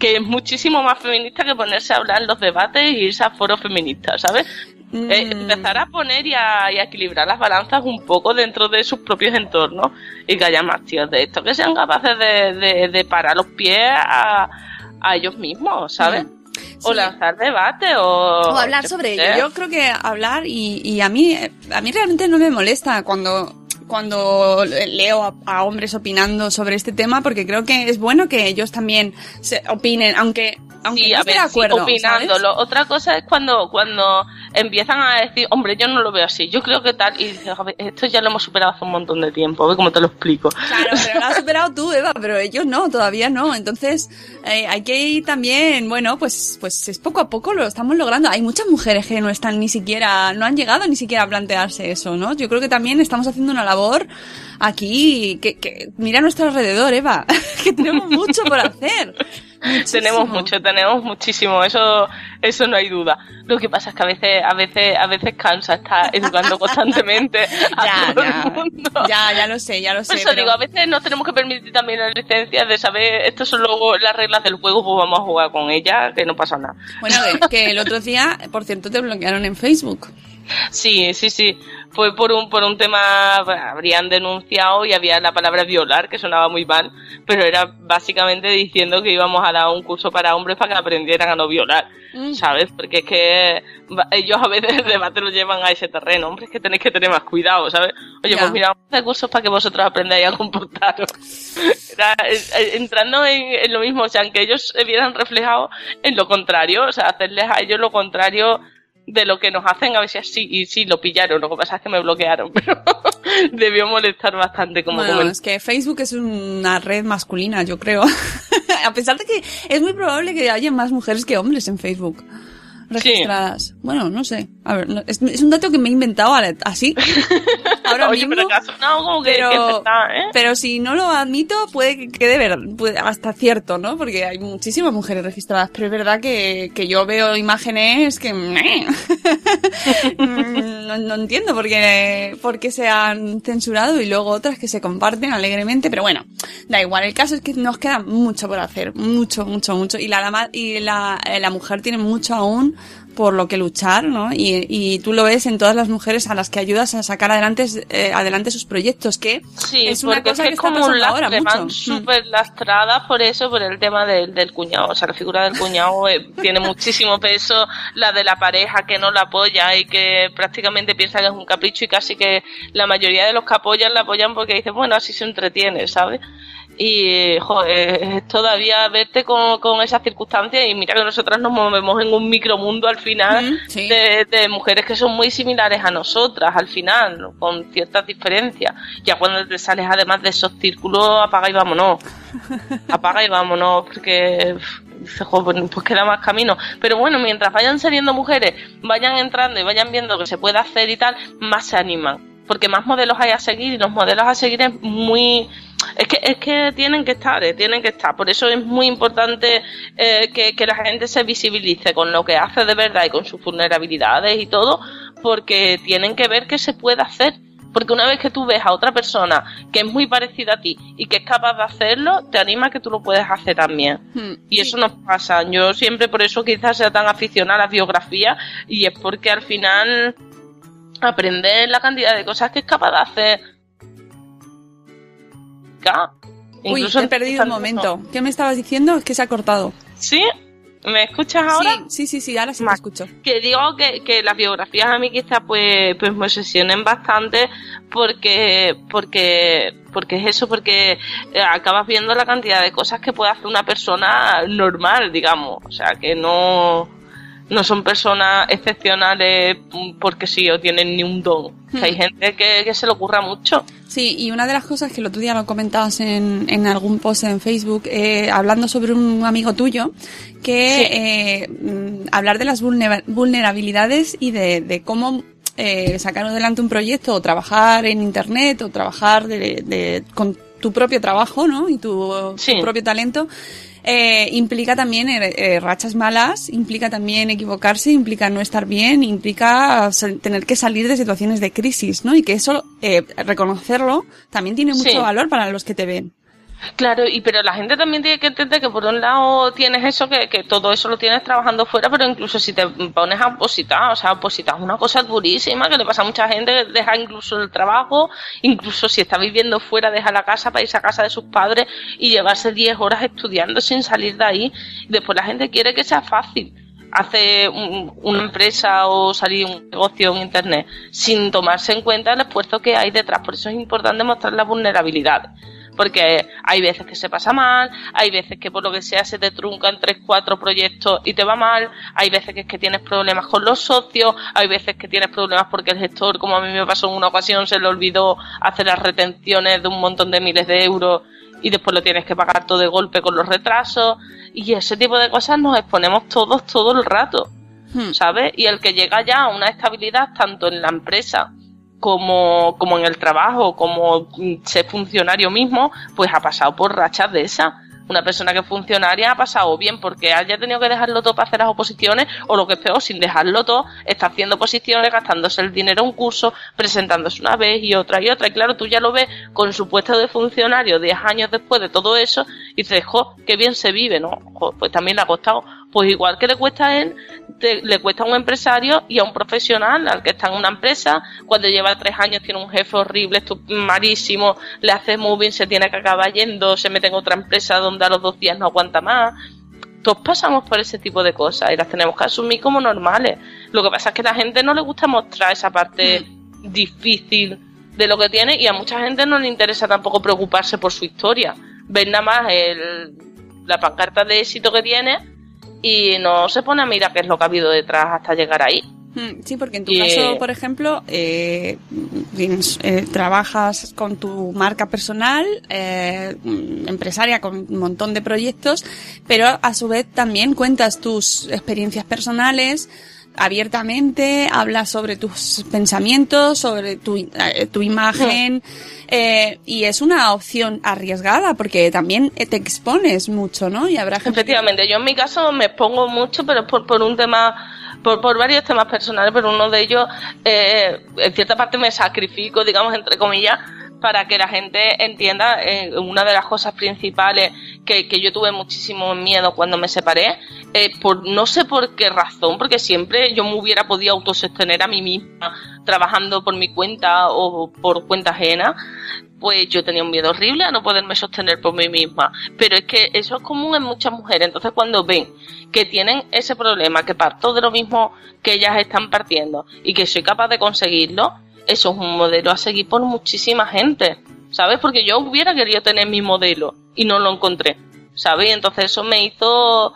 Que es muchísimo más feminista que ponerse a hablar en los debates y irse a foros feministas, ¿sabes? Mm. Eh, empezar a poner y a, y a equilibrar las balanzas un poco dentro de sus propios entornos y que haya más tíos de esto que sean capaces de, de, de parar los pies a, a ellos mismos, ¿sabes? O Sí. lanzar debate o... O hablar sobre ello. Yo creo que hablar y, y a mí a mí realmente no me molesta cuando cuando leo a, a hombres opinando sobre este tema porque creo que es bueno que ellos también se opinen, aunque aunque Sí, no esté de sí, acuerdo, opinando. ¿sabes? Lo- otra cosa es cuando, cuando empiezan a decir, hombre, yo no lo veo así, yo creo que tal, y dices, esto ya lo hemos superado hace un montón de tiempo, a ver cómo te lo explico. Claro, pero lo has superado tú, Eva, pero ellos no, todavía no. Entonces, eh, hay que ir también, bueno, pues, pues es poco a poco lo estamos logrando. Hay muchas mujeres que no están ni siquiera, no han llegado ni siquiera a plantearse eso, ¿no? Yo creo que también estamos haciendo una labor aquí que, que mira a nuestro alrededor, Eva, que tenemos mucho por hacer. Tenemos Muchísimo. mucho, tenemos muchísimo, eso, eso no hay duda. Lo que pasa es que a veces, a veces, a veces cansa estar educando constantemente a Ya, todo ya, el mundo. ya, ya lo sé, ya lo sé. Por eso pero- digo, a veces nos tenemos que permitir también las licencias de saber, estas son luego las reglas del juego, pues vamos a jugar con ellas, que no pasa nada. Bueno, que el otro día, por cierto, te bloquearon en Facebook. Sí, sí, sí. Fue por un, por un tema, habrían denunciado y había la palabra violar, que sonaba muy mal, pero era básicamente diciendo que íbamos a dar un curso para hombres para que aprendieran a no violar, Mm. ¿sabes? Porque es que ellos a veces el debate lo llevan a ese terreno, hombre, es que tenéis que tener más cuidado, ¿sabes? Oye, Ya. pues mira, vamos a hacer cursos para que vosotros aprendáis a comportaros. Era, eh, eh, entrando en, en lo mismo, o sea, que ellos se vieran reflejados en lo contrario, o sea, hacerles a ellos lo contrario de lo que nos hacen a veces sí y sí lo pillaron lo que pasa es que me bloquearon pero debió molestar bastante como Bueno, es que Facebook es una red masculina, yo creo. a pesar de que es muy probable que haya más mujeres que hombres en Facebook registradas. Bueno, no sé. A ver, no- es, es un dato que me he inventado así. Ahora oye mismo. pero sonado como que, pero, es verdad, ¿eh? pero si no lo admito, puede que quede ver, puede- hasta cierto, ¿no? Porque hay muchísimas mujeres registradas, pero es verdad que, que yo veo imágenes que... no, no entiendo por qué, por qué se han censurado y luego otras que se comparten alegremente, pero bueno, da igual. El caso es que nos queda mucho por hacer, mucho, mucho, mucho. Y la, la, y la, eh, la mujer tiene mucho aún por lo que luchar, ¿no? Y, y tú lo ves en todas las mujeres a las que ayudas a sacar adelante, eh, adelante sus proyectos, que Sí, es una cosa es que que es está como un pasando ahora lastre, mucho. van Mm. súper lastradas por eso, por el tema del, del cuñado. O sea, la figura del cuñado eh, tiene muchísimo peso, la de la pareja que no la apoya y que prácticamente piensa que es un capricho y casi que la mayoría de los que apoyan la apoyan porque dicen, bueno, así se entretiene, ¿sabes? Y, joder, es todavía verte con, con esas circunstancias y mira que nosotras nos movemos en un micromundo al final Mm, sí. de, de mujeres que son muy similares a nosotras al final, ¿no? con ciertas diferencias. Ya cuando te sales además de esos círculos, apaga y vámonos. Apaga y vámonos, porque uf, dices, "Jo, pues, pues queda más camino. Pero bueno, mientras vayan saliendo mujeres, vayan entrando y vayan viendo que se puede hacer y tal, más se animan. Porque más modelos hay a seguir y los modelos a seguir es muy... Es que, es que tienen que estar, eh, tienen que estar. Por eso es muy importante eh, que, que la gente se visibilice con lo que hace de verdad y con sus vulnerabilidades y todo, porque tienen que ver que se puede hacer. Porque una vez que tú ves a otra persona que es muy parecida a ti y que es capaz de hacerlo, te anima a que tú lo puedes hacer también. Mm, Y eso nos pasa. Yo siempre por eso quizás sea tan aficionada a las biografías y es porque al final aprender la cantidad de cosas que es capaz de hacer. Uy, incluso he perdido un momento. ¿Qué me estabas diciendo? Es que se ha cortado. ¿Sí? ¿Me escuchas ahora? Sí, sí, sí, sí, ahora sí te Ma- escucho. que digo que, que las biografías a mí quizás pues pues me obsesionen bastante porque porque porque es eso porque eh, acabas viendo la cantidad de cosas que puede hacer una persona normal digamos o sea que no no son personas excepcionales porque sí o tienen ni un don. Que hay gente que, que se le ocurra mucho. Sí, y una de las cosas que el otro día lo comentabas en, en algún post en Facebook, eh, hablando sobre un amigo tuyo, que Sí. eh, mm, hablar de las vulnera- vulnerabilidades y de, de cómo eh, sacar adelante un proyecto o trabajar en Internet o trabajar de, de- con tu propio trabajo, ¿no? Y tu, Sí. tu propio talento. eh, implica también eh, eh, rachas malas, implica también equivocarse, implica no estar bien, implica tener que salir de situaciones de crisis, ¿no? Y que eso, eh, reconocerlo, también tiene mucho Sí. valor para los que te ven. Claro, y pero la gente también tiene que entender que por un lado tienes eso, que, que todo eso lo tienes trabajando fuera, pero incluso si te pones a opositar, o sea, opositar es una cosa durísima que le pasa a mucha gente, que deja incluso el trabajo, incluso si está viviendo fuera, deja la casa para irse a casa de sus padres y llevarse 10 horas estudiando sin salir de ahí. Después la gente quiere que sea fácil hace un- una empresa o salir un negocio en internet sin tomarse en cuenta el esfuerzo que hay detrás. Por eso es importante mostrar la vulnerabilidad. Porque hay veces que se pasa mal, hay veces que por lo que sea se te truncan tres, cuatro proyectos y te va mal, hay veces que es que tienes problemas con los socios, hay veces que tienes problemas porque el gestor, como a mí me pasó en una ocasión, se le olvidó hacer las retenciones de un montón de miles de euros y después lo tienes que pagar todo de golpe con los retrasos y ese tipo de cosas nos exponemos todos todo el rato, Hmm. ¿sabes? Y el que llega ya a una estabilidad tanto en la empresa como, como en el trabajo, como mm, ser funcionario mismo, pues ha pasado por rachas de esas. Una persona que es funcionaria ha pasado bien porque haya tenido que dejarlo todo para hacer las oposiciones, o lo que es peor, sin dejarlo todo, está haciendo oposiciones, gastándose el dinero en un curso, presentándose una vez y otra y otra. Y claro, tú ya lo ves con su puesto de funcionario 10 años después de todo eso, y dices, jo, qué bien se vive, ¿no? Pues también le ha costado. Pues igual que le cuesta a él, te- le cuesta a un empresario y a un profesional, al que está en una empresa, cuando lleva tres años tiene un jefe horrible, malísimo, le hace moving, se tiene que acabar yendo, se mete en otra empresa donde a los dos días no aguanta más. Todos pasamos por ese tipo de cosas y las tenemos que asumir como normales. Lo que pasa es que a la gente no le gusta mostrar esa parte difícil de lo que tiene y a mucha gente no le interesa tampoco preocuparse por su historia. Ven nada más el, la pancarta de éxito que tiene y no se pone a mirar qué es lo que ha habido detrás hasta llegar ahí. Mm, Sí, porque en tu Y, caso, por ejemplo, eh, eh, trabajas con tu marca personal, eh, empresaria con un montón de proyectos, pero a su vez también cuentas tus experiencias personales abiertamente, hablas sobre tus pensamientos, sobre tu, eh, tu imagen, eh, y es una opción arriesgada porque también eh, te expones mucho, ¿no? Y habrá gente que- Efectivamente, yo en mi caso me expongo mucho, pero es por, por un tema por, por varios temas personales, pero uno de ellos, eh, en cierta parte me sacrifico, digamos, entre comillas, para que la gente entienda eh, una de las cosas principales que, que, yo tuve muchísimo miedo cuando me separé, eh, por no sé por qué razón, porque siempre yo me hubiera podido autosostener a mí misma trabajando por mi cuenta o por cuenta ajena, pues yo tenía un miedo horrible a no poderme sostener por mí misma. Pero es que eso es común en muchas mujeres. Entonces cuando ven que tienen ese problema, que parto de lo mismo que ellas están partiendo y que soy capaz de conseguirlo, eso es un modelo a seguir por muchísima gente. ¿Sabes? Porque yo hubiera querido tener mi modelo y no lo encontré. ¿Sabes? Entonces eso me hizo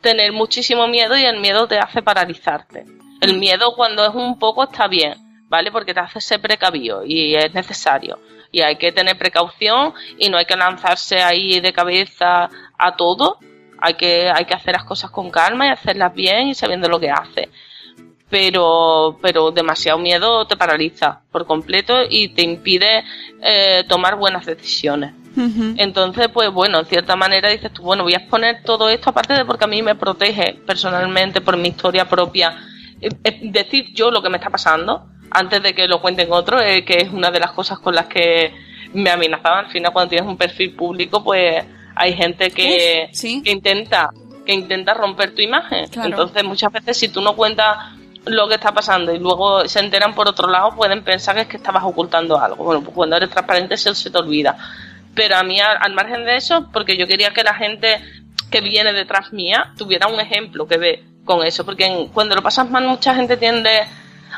tener muchísimo miedo y el miedo te hace paralizarte. El miedo cuando es un poco está bien, ¿vale? Porque te hace ser precavido y es necesario y hay que tener precaución y no hay que lanzarse ahí de cabeza a todo. Hay que, hay que hacer las cosas con calma y hacerlas bien y sabiendo lo que hace. Pero, pero demasiado miedo te paraliza por completo y te impide eh, tomar buenas decisiones. Entonces, pues bueno, en cierta manera dices tú, bueno, voy a exponer todo esto, aparte de porque a mí me protege personalmente por mi historia propia, decir yo lo que me está pasando, antes de que lo cuenten otros, eh, que es una de las cosas con las que me amenazaban. Al final, cuando tienes un perfil público, pues hay gente que, que intenta que intenta romper tu imagen. Entonces, muchas veces, si tú no cuentas lo que está pasando y luego se enteran por otro lado, pueden pensar que es que estabas ocultando algo. Bueno, pues cuando eres transparente se, se te olvida. Pero a mí, al, al, margen de eso, porque yo quería que la gente que viene detrás mía tuviera un ejemplo que ve con eso, porque cuando lo pasas mal, mucha gente tiende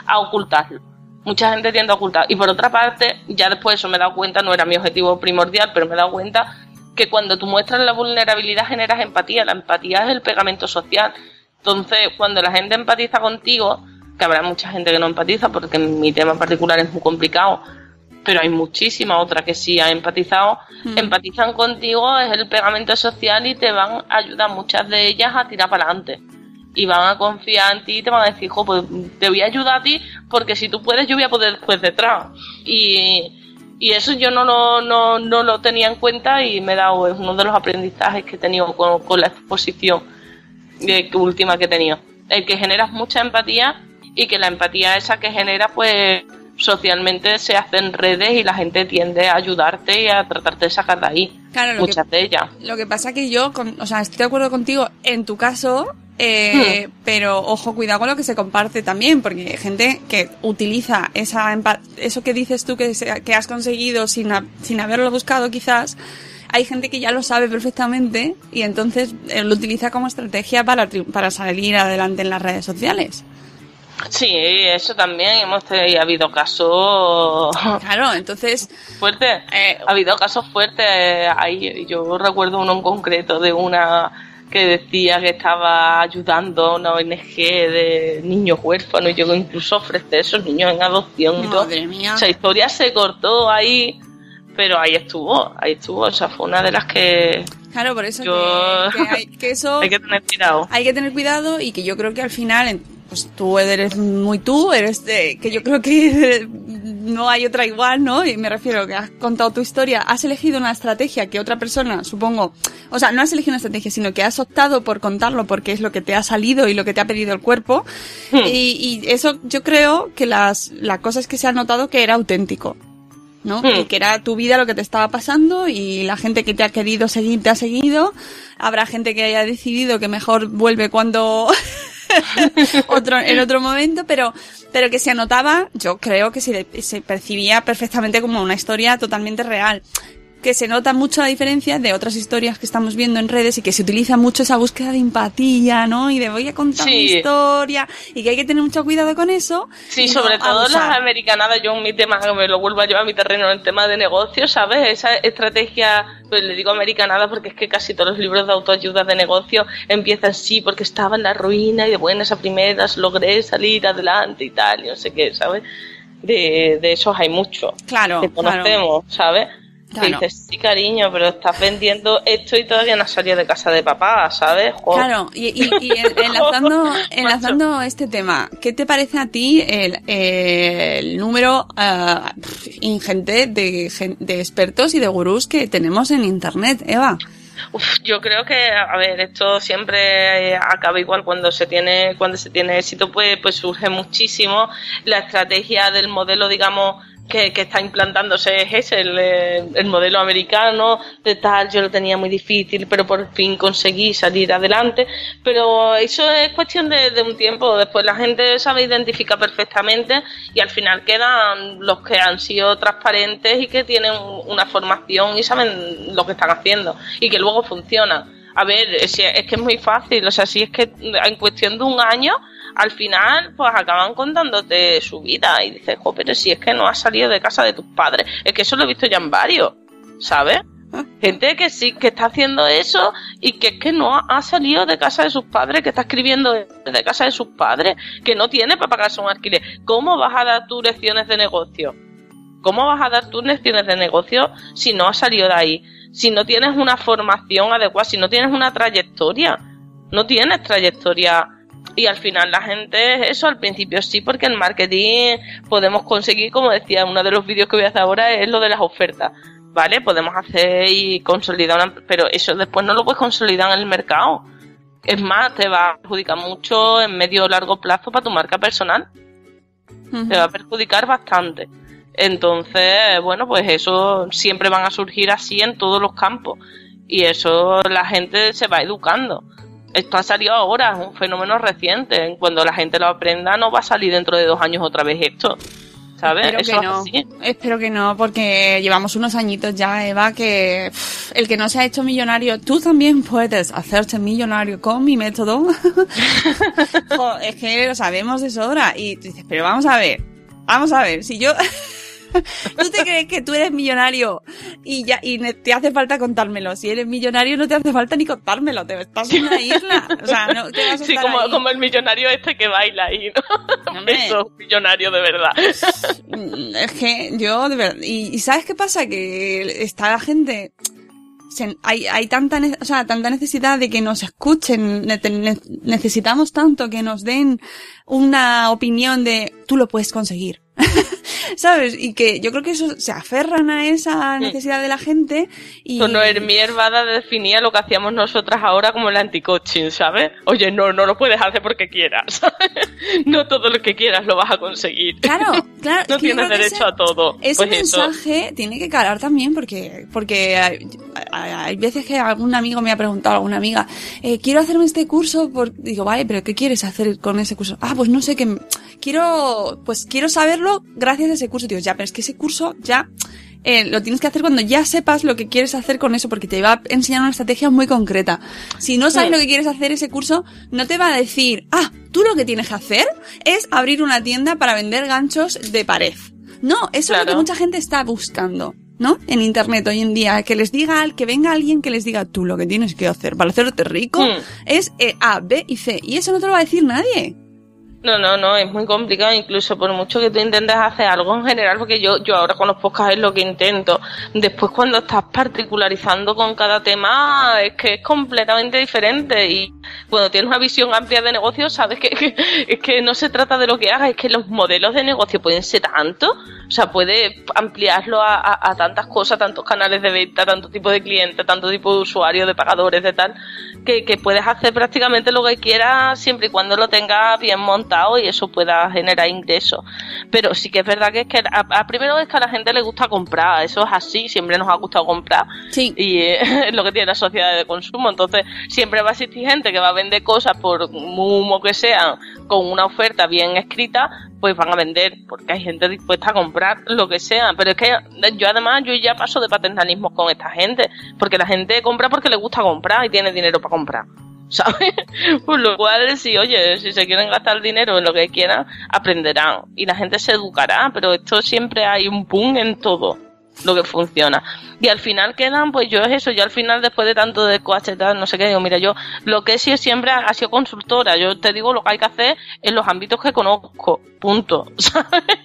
a ocultarlo. Mucha gente tiende a ocultar. Y por otra parte, ya después eso me he dado cuenta, no era mi objetivo primordial, pero me he dado cuenta que cuando tú muestras la vulnerabilidad generas empatía. La empatía es el pegamento social. Entonces, cuando la gente empatiza contigo, que habrá mucha gente que no empatiza porque mi tema particular es muy complicado, pero hay muchísima otra que sí ha empatizado, mm. empatizan contigo, es el pegamento social y te van a ayudar muchas de ellas a tirar para adelante y van a confiar en ti y te van a decir, jo, pues te voy a ayudar a ti porque si tú puedes yo voy a poder después detrás. Y, y eso yo no lo, no, no lo tenía en cuenta y me he dado, es uno de los aprendizajes que he tenido con, con la exposición última que he tenido. El que generas mucha empatía y que la empatía esa que genera pues socialmente se hacen redes y la gente tiende a ayudarte y a tratarte de sacar de ahí. Claro, muchas que, de ellas. Lo que pasa que yo, con, o sea, estoy de acuerdo contigo, en tu caso, eh, hmm. Pero ojo, cuidado con lo que se comparte también, porque hay gente que utiliza esa eso que dices tú que, que has conseguido sin, sin haberlo buscado quizás. Hay gente que ya lo sabe perfectamente y entonces eh, lo utiliza como estrategia para, para salir adelante en las redes sociales. Sí, eso también hemos ha habido casos. Claro, entonces. Fuertes. Eh, ha habido casos fuertes. Ahí, yo recuerdo uno en concreto de una que decía que estaba ayudando a una ONG de niños huérfanos y yo incluso ofrecer a esos niños en adopción. Madre mía. Esa historia se cortó ahí, pero ahí estuvo, ahí estuvo. O sea, fue una de las que. Claro, por eso que, hay, que eso. hay que tener cuidado. Hay que tener cuidado y que yo creo que al final, pues tú eres muy tú, eres de, que yo creo que no hay otra igual, ¿no? Y me refiero que has contado tu historia, has elegido una estrategia que otra persona, supongo, o sea, no has elegido una estrategia, sino que has optado por contarlo porque es lo que te ha salido y lo que te ha pedido el cuerpo. Hmm. Y, y, eso yo creo que las, la cosa es que se ha notado que era auténtico. ¿No? Hmm. Que era tu vida lo que te estaba pasando y la gente que te ha querido seguir te ha seguido. Habrá gente que haya decidido que mejor vuelve cuando otro, en otro momento, pero, pero que se anotaba, yo creo que se, se percibía perfectamente como una historia totalmente real que se nota mucho la diferencia de otras historias que estamos viendo en redes y que se utiliza mucho esa búsqueda de empatía, ¿no? Y de voy a contar mi historia y que hay que tener mucho cuidado con eso. Sí, sobre todo las americanadas, yo en mi tema, que me lo vuelvo a llevar a mi terreno en el tema de negocios, ¿sabes? Esa estrategia, pues le digo americanada porque es que casi todos los libros de autoayuda de negocio empiezan sí, porque estaba en la ruina y de buenas a primeras logré salir adelante y tal, y no sé qué, ¿sabes? De, de esos hay mucho. Claro. Que conocemos, ¿sabes? Dices, sí, cariño, pero estás vendiendo esto y todavía no salido de casa de papá, ¿sabes? Claro, y, y, enlazando, enlazando este tema, ¿qué te parece a ti el, el número uh, ingente de, de expertos y de gurús que tenemos en Internet, Eva? Uf, yo creo que, a ver, esto siempre eh, acaba igual cuando se tiene, cuando se tiene éxito, pues, pues surge muchísimo la estrategia del modelo, digamos, que, que está implantándose es ese, el, eh, el modelo americano, de tal, yo lo tenía muy difícil, pero por fin conseguí salir adelante. Pero eso es cuestión de, de un tiempo, después la gente sabe identificar perfectamente y al final quedan los que han sido transparentes y que tienen una formación y saben lo que están haciendo y que luego funcionan. A ver, es, es que es muy fácil, o sea, si es que en cuestión de un año al final pues acaban contándote su vida y dices, jo, pero si es que no has salido de casa de tus padres, es que eso lo he visto ya en varios, ¿sabes? Gente que sí, que está haciendo eso y que es que no ha salido de casa de sus padres, que está escribiendo de casa de sus padres, que no tiene para pagarse un alquiler. ¿Cómo vas a dar tus lecciones de negocio? ¿Cómo vas a dar tus lecciones de negocio si no has salido de ahí? Si no tienes una formación adecuada, si no tienes una trayectoria. No tienes trayectoria y al final la gente, eso al principio sí, porque en marketing podemos conseguir, como decía, uno de los vídeos que voy a hacer ahora es lo de las ofertas, ¿vale? Podemos hacer y consolidar una, pero eso después no lo puedes consolidar en el mercado. Es más, te va a perjudicar mucho en medio o largo plazo para tu marca personal. Te va a perjudicar bastante. Entonces, bueno, pues eso siempre van a surgir así en todos los campos. Y eso la gente se va educando esto ha salido ahora, es un fenómeno reciente. Cuando la gente lo aprenda, no va a salir dentro de dos años otra vez esto. ¿Sabes? Espero Eso que no. así. Espero que no, porque llevamos unos añitos ya, Eva, que pff, el que no se ha hecho millonario, tú también puedes hacerte millonario con mi método. Jo, es que lo sabemos de sobra. Y tú dices, pero vamos a ver, vamos a ver, si yo... ¿Tú te crees que tú eres millonario y ya y te hace falta contármelo? Si eres millonario no te hace falta ni contármelo, te estás en una isla. O sea, no te vas a Sí, estar como, ahí. como el millonario este que baila ahí, ¿no? Eso, es un millonario de verdad. Mm, Es que yo, de verdad. Y, y ¿sabes qué pasa? Que está la gente. se- hay, hay tanta, o sea, tanta necesidad de que nos escuchen. ne- ne- necesitamos tanto que nos den una opinión de tú lo puedes conseguir. ¿Sabes? Y que yo creo que eso se aferran a esa necesidad de la gente y. Cuando Hermier Bada definía lo que hacíamos nosotras ahora como el anti-coaching, ¿sabes? Oye, no, no lo puedes hacer porque quieras, ¿sabes? No todo lo que quieras lo vas a conseguir. Claro, claro. No tienes derecho ese- a todo. Ese Pues eso. mensaje tiene que calar también porque, porque hay veces que algún amigo me ha preguntado, alguna amiga, eh, quiero hacerme este curso, por... digo, vale, pero ¿qué quieres hacer con ese curso? Ah, pues no sé qué, quiero, pues quiero saberlo gracias a ese curso. Digo, ya, pero es que ese curso ya, eh, lo tienes que hacer cuando ya sepas lo que quieres hacer con eso, porque te va a enseñar una estrategia muy concreta. Si no sabes Sí. lo que quieres hacer ese curso, no te va a decir, ah, tú lo que tienes que hacer es abrir una tienda para vender ganchos de pared. No, eso es lo que mucha gente está buscando, ¿no? En internet hoy en día, que les diga, al- que venga alguien que les diga, tú lo que tienes que hacer para hacerte rico Hmm. es eh, A, B y C. Y eso no te lo va a decir nadie. No, no, no, es muy complicado, incluso por mucho que tú intentes hacer algo en general, porque yo, yo ahora con los podcasts es lo que intento. Después cuando estás particularizando con cada tema, es que es completamente diferente y cuando tienes una visión amplia de negocio, sabes que, que- es que no se trata de lo que hagas, es que los modelos de negocio pueden ser tanto, o sea, puede ampliarlo a, a- a tantas cosas, tantos canales de venta, tanto tipo de clientes, tanto tipo de usuarios, de pagadores, de tal, que, que puedes hacer prácticamente lo que quieras siempre y cuando lo tengas bien montado y eso pueda generar ingresos. Pero sí que es verdad que es que a, a primero es que a la gente le gusta comprar, eso es así, siempre nos ha gustado comprar Sí. y eh, es lo que tiene la sociedad de consumo. Entonces, siempre va a existir gente que va a vender cosas por humo que sean, con una oferta bien escrita, pues van a vender, porque hay gente dispuesta a comprar lo que sea. Pero es que yo además, yo ya paso de paternalismo con esta gente, porque la gente compra porque le gusta comprar y tiene dinero para comprar. ¿Sabes? Por lo cual, sí, oye, si se quieren gastar dinero en lo que quieran, aprenderán. Y la gente se educará, pero esto siempre hay un boom en todo lo que funciona. Y al final quedan, pues yo es eso, yo al final después de tanto de coaches, tal, no sé qué, digo, mira, yo lo que he sido siempre ha ha sido consultora, yo te digo lo que hay que hacer en los ámbitos que conozco, punto, ¿sabes?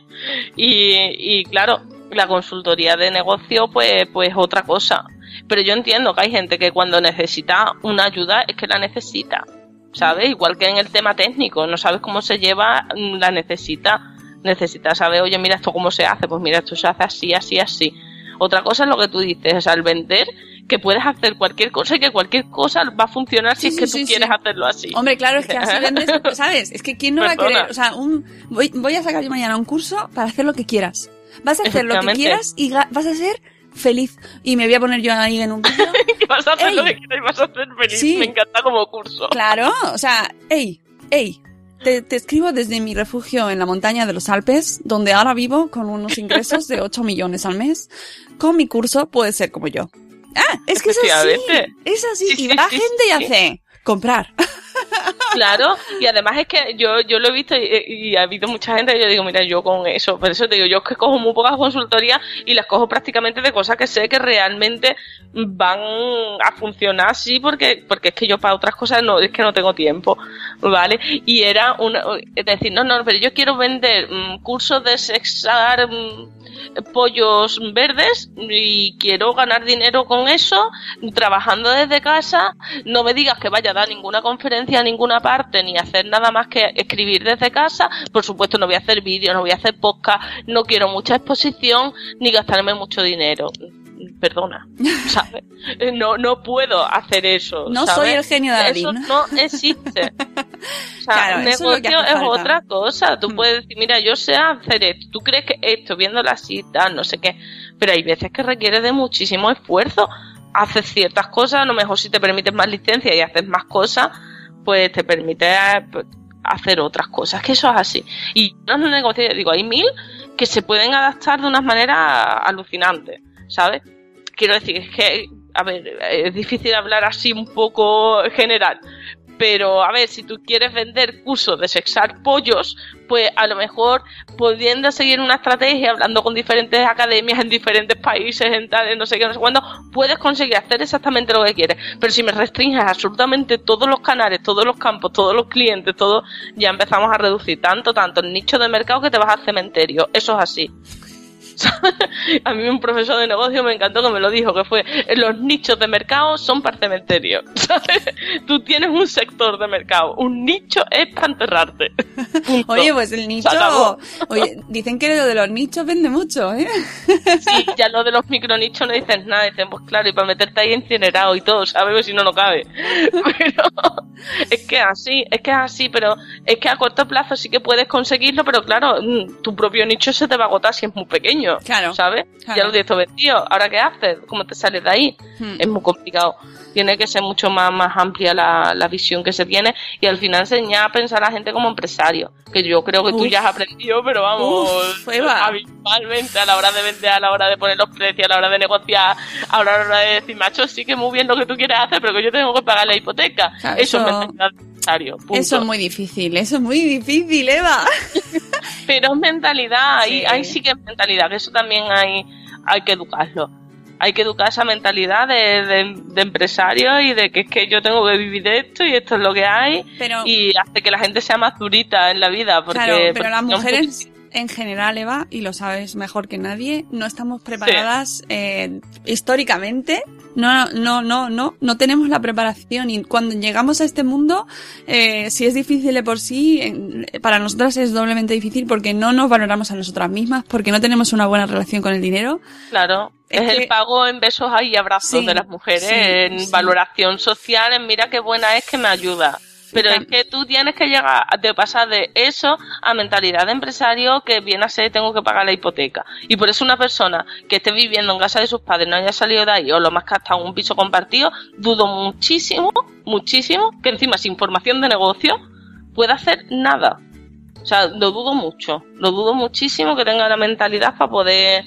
Y, y claro, la consultoría de negocio, pues, pues otra cosa. Pero yo entiendo que hay gente que cuando necesita una ayuda es que la necesita, ¿sabes? Igual que en el tema técnico, no sabes cómo se lleva, mm, la necesita. Necesita saber, oye, mira esto cómo se hace, pues mira, esto se hace así, así, así. Otra cosa es lo que tú dices, o sea, el vender, que puedes hacer cualquier cosa y que cualquier cosa va a funcionar si Sí, es que tú sí, quieres hacerlo así. Hombre, claro, es que así vendes, ¿sabes? Es que quién no va a querer, o sea, un, voy, voy a sacar yo mañana un curso para hacer lo que quieras. Vas a hacer lo que quieras y vas a ser feliz. Y me voy a poner yo ahí en un vídeo. Y vas a hacer lo Ey. que quieras y vas a ser feliz. Sí. Me encanta como curso. Claro, o sea, ey, ey. Te, te escribo desde mi refugio en la montaña de los Alpes, donde ahora vivo con unos ingresos de 8 millones al mes. Con mi curso puedes ser como yo. Ah, es que es así. Es así. Sí, y sí, va sí, gente y sí. hace comprar. Claro, y además es que yo, yo lo he visto y, y ha habido mucha gente que yo digo, mira, yo con eso, por eso te digo, yo es que cojo muy pocas consultorías y las cojo prácticamente de cosas que sé que realmente van a funcionar así porque, porque es que yo para otras cosas no, es que no tengo tiempo, ¿vale? Y era una, es decir, no, no, pero yo quiero vender mm, cursos de sexar mm, pollos verdes y quiero ganar dinero con eso, trabajando desde casa, no me digas que vaya a dar ninguna conferencia a ninguna parte, ni hacer nada más que escribir desde casa, por supuesto no voy a hacer vídeos, no voy a hacer podcast, no quiero mucha exposición, ni gastarme mucho dinero. Perdona, ¿sabes? No, no puedo hacer eso. No ¿sabes? soy el genio de Eso no existe. O sea, Claro, es negocio es otra cosa. Tú Mm. puedes decir, mira, yo sé hacer esto. Tú crees que esto, viéndolo así, tal, no sé qué. Pero hay veces que requiere de muchísimo esfuerzo. Haces ciertas cosas, a lo mejor si te permites más licencia y haces más cosas, pues te permite eh, hacer otras cosas. Que eso es así. Y no es un negocio, ya digo, hay mil que se pueden adaptar de unas maneras alucinantes, ¿sabes? Quiero decir, es que, a ver, es difícil hablar así un poco general, pero a ver, si tú quieres vender cursos de sexar pollos, pues a lo mejor pudiendo seguir una estrategia, hablando con diferentes academias en diferentes países, en tal, en no sé qué, no sé cuándo, puedes conseguir hacer exactamente lo que quieres. Pero si me restringes absolutamente todos los canales, todos los campos, todos los clientes, todo, ya empezamos a reducir tanto, tanto el nicho de mercado que te vas al cementerio. Eso es así. A mí un profesor de negocio me encantó que me lo dijo, que fue los nichos de mercado son para cementerio. ¿sabes? Tú tienes un sector de mercado, un nicho es para enterrarte. Punto. Oye, pues el nicho. Oye, dicen que lo de los nichos vende mucho, ¿eh? Sí, ya lo de los micronichos no dices nada, dicen, pues claro, y para meterte ahí incinerado y todo, ¿sabes? Pues si no, no cabe. Pero es que así, es que es así, pero es que a corto plazo sí que puedes conseguirlo, pero claro, mm, tu propio nicho se te va a agotar si es muy pequeño, Claro, ¿sabes? claro. Ya lo tienes todo vendido, ¿ahora qué haces? ¿Cómo te sales de ahí? Hmm. Es muy complicado. Tiene que ser mucho más, más amplia la, la visión que se tiene y al final enseñar a pensar a la gente como empresario, que yo creo que tú Uf. ya has aprendido, pero vamos, Uf, habitualmente a la hora de vender, a la hora de poner los precios, a la hora de negociar, a la hora de decir, macho, sí que muy bien lo que tú quieres hacer, pero que yo tengo que pagar la hipoteca. Claro, eso, eso- es mentalidad punto. Eso es muy difícil, eso es muy difícil, Eva. Pero es mentalidad, ahí, Sí. ahí sí que es mentalidad, que eso también hay, hay que educarlo. Hay que educar esa mentalidad de, de, de empresario y de que es que yo tengo que vivir de esto y esto es lo que hay Pero, y hace que la gente sea más durita en la vida. Porque, claro, pero porque las mujeres en general, Eva, y lo sabes mejor que nadie, no estamos preparadas eh, históricamente. No, no, no, no, no tenemos la preparación y cuando llegamos a este mundo, eh, si es difícil de por sí, en- para nosotras es doblemente difícil porque no nos valoramos a nosotras mismas, porque no tenemos una buena relación con el dinero. Claro, Es es, que- el pago en besos y abrazos Sí, de las mujeres, sí, en sí. valoración social, en mira qué buena es que me ayuda. Pero es que tú tienes que llegar a- de pasar de eso a mentalidad de empresario que viene a ser tengo que pagar la hipoteca. Y por eso una persona que esté viviendo en casa de sus padres no haya salido de ahí o lo más que hasta un piso compartido, dudo muchísimo, muchísimo que encima sin formación de negocio pueda hacer nada. O sea, lo dudo mucho, lo dudo muchísimo que tenga la mentalidad para poder,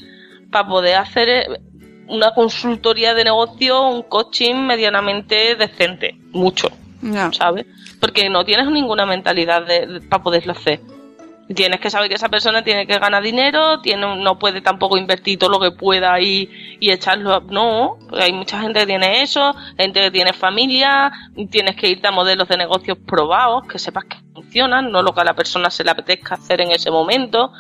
para poder hacer eh, una consultoría de negocio, un coaching medianamente decente. Mucho, No. ¿sabes? Porque no tienes ninguna mentalidad de, para poderlo hacer. Tienes que saber que esa persona tiene que ganar dinero, tiene, no puede tampoco invertir todo lo que pueda y, y echarlo. a- No, hay mucha gente que tiene eso, gente que tiene familia, tienes que irte a modelos de negocios probados, que sepas que funcionan, no lo que a la persona se le apetezca hacer en ese momento.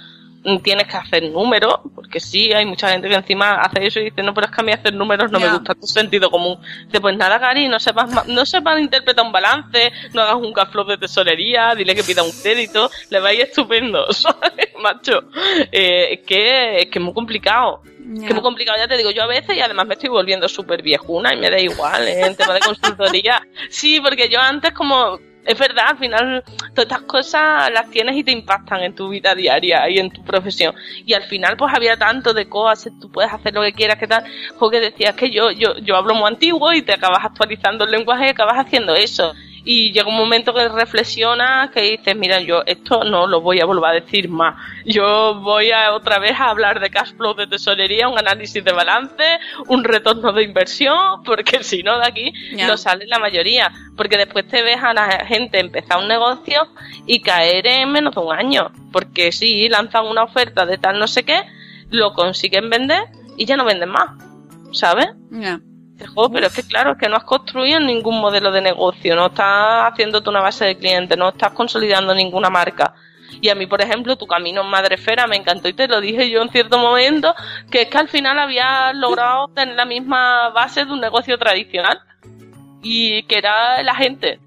Tienes que hacer números, porque sí, hay mucha gente que encima hace eso y dice, no, pero es que a mí hacer números no me gusta tu sentido común. Dice, pues nada, Gary, no sepas, no sepas interpretar un balance, no hagas un cash flow de tesorería, dile que pida un crédito, le va a ir estupendo, ¿sabes, macho? Eh, es, que, es que es muy complicado. Ya. Que es muy complicado, ya te digo, yo a veces y además me estoy volviendo súper viejuna y me da igual, ¿eh? en tema de consultoría. Sí, porque yo antes como, es verdad, al final todas estas cosas las tienes y te impactan en tu vida diaria y en tu profesión. Y al final pues había tanto de cosas, tú puedes hacer lo que quieras, que tal, porque decías que yo, yo, yo hablo muy antiguo y te acabas actualizando el lenguaje y acabas haciendo eso. Y llega un momento que reflexionas, que dices, mira, yo esto no lo voy a volver a decir más. Yo voy a otra vez a hablar de cash flow de tesorería, un análisis de balance, un retorno de inversión, porque si no de aquí no sale la mayoría. Porque después te ves a la gente empezar un negocio y caer en menos de un año. Porque sí, lanzan una oferta de tal no sé qué, lo consiguen vender y ya no venden más. ¿Sabes? "Jo, pero es que claro, es que no has construido ningún modelo de negocio, no estás haciéndote una base de clientes, no estás consolidando ninguna marca. Y a mí, por ejemplo, tu camino en Madrefera me encantó y te lo dije yo en cierto momento, que es que al final habías logrado tener la misma base de un negocio tradicional y que era la gente,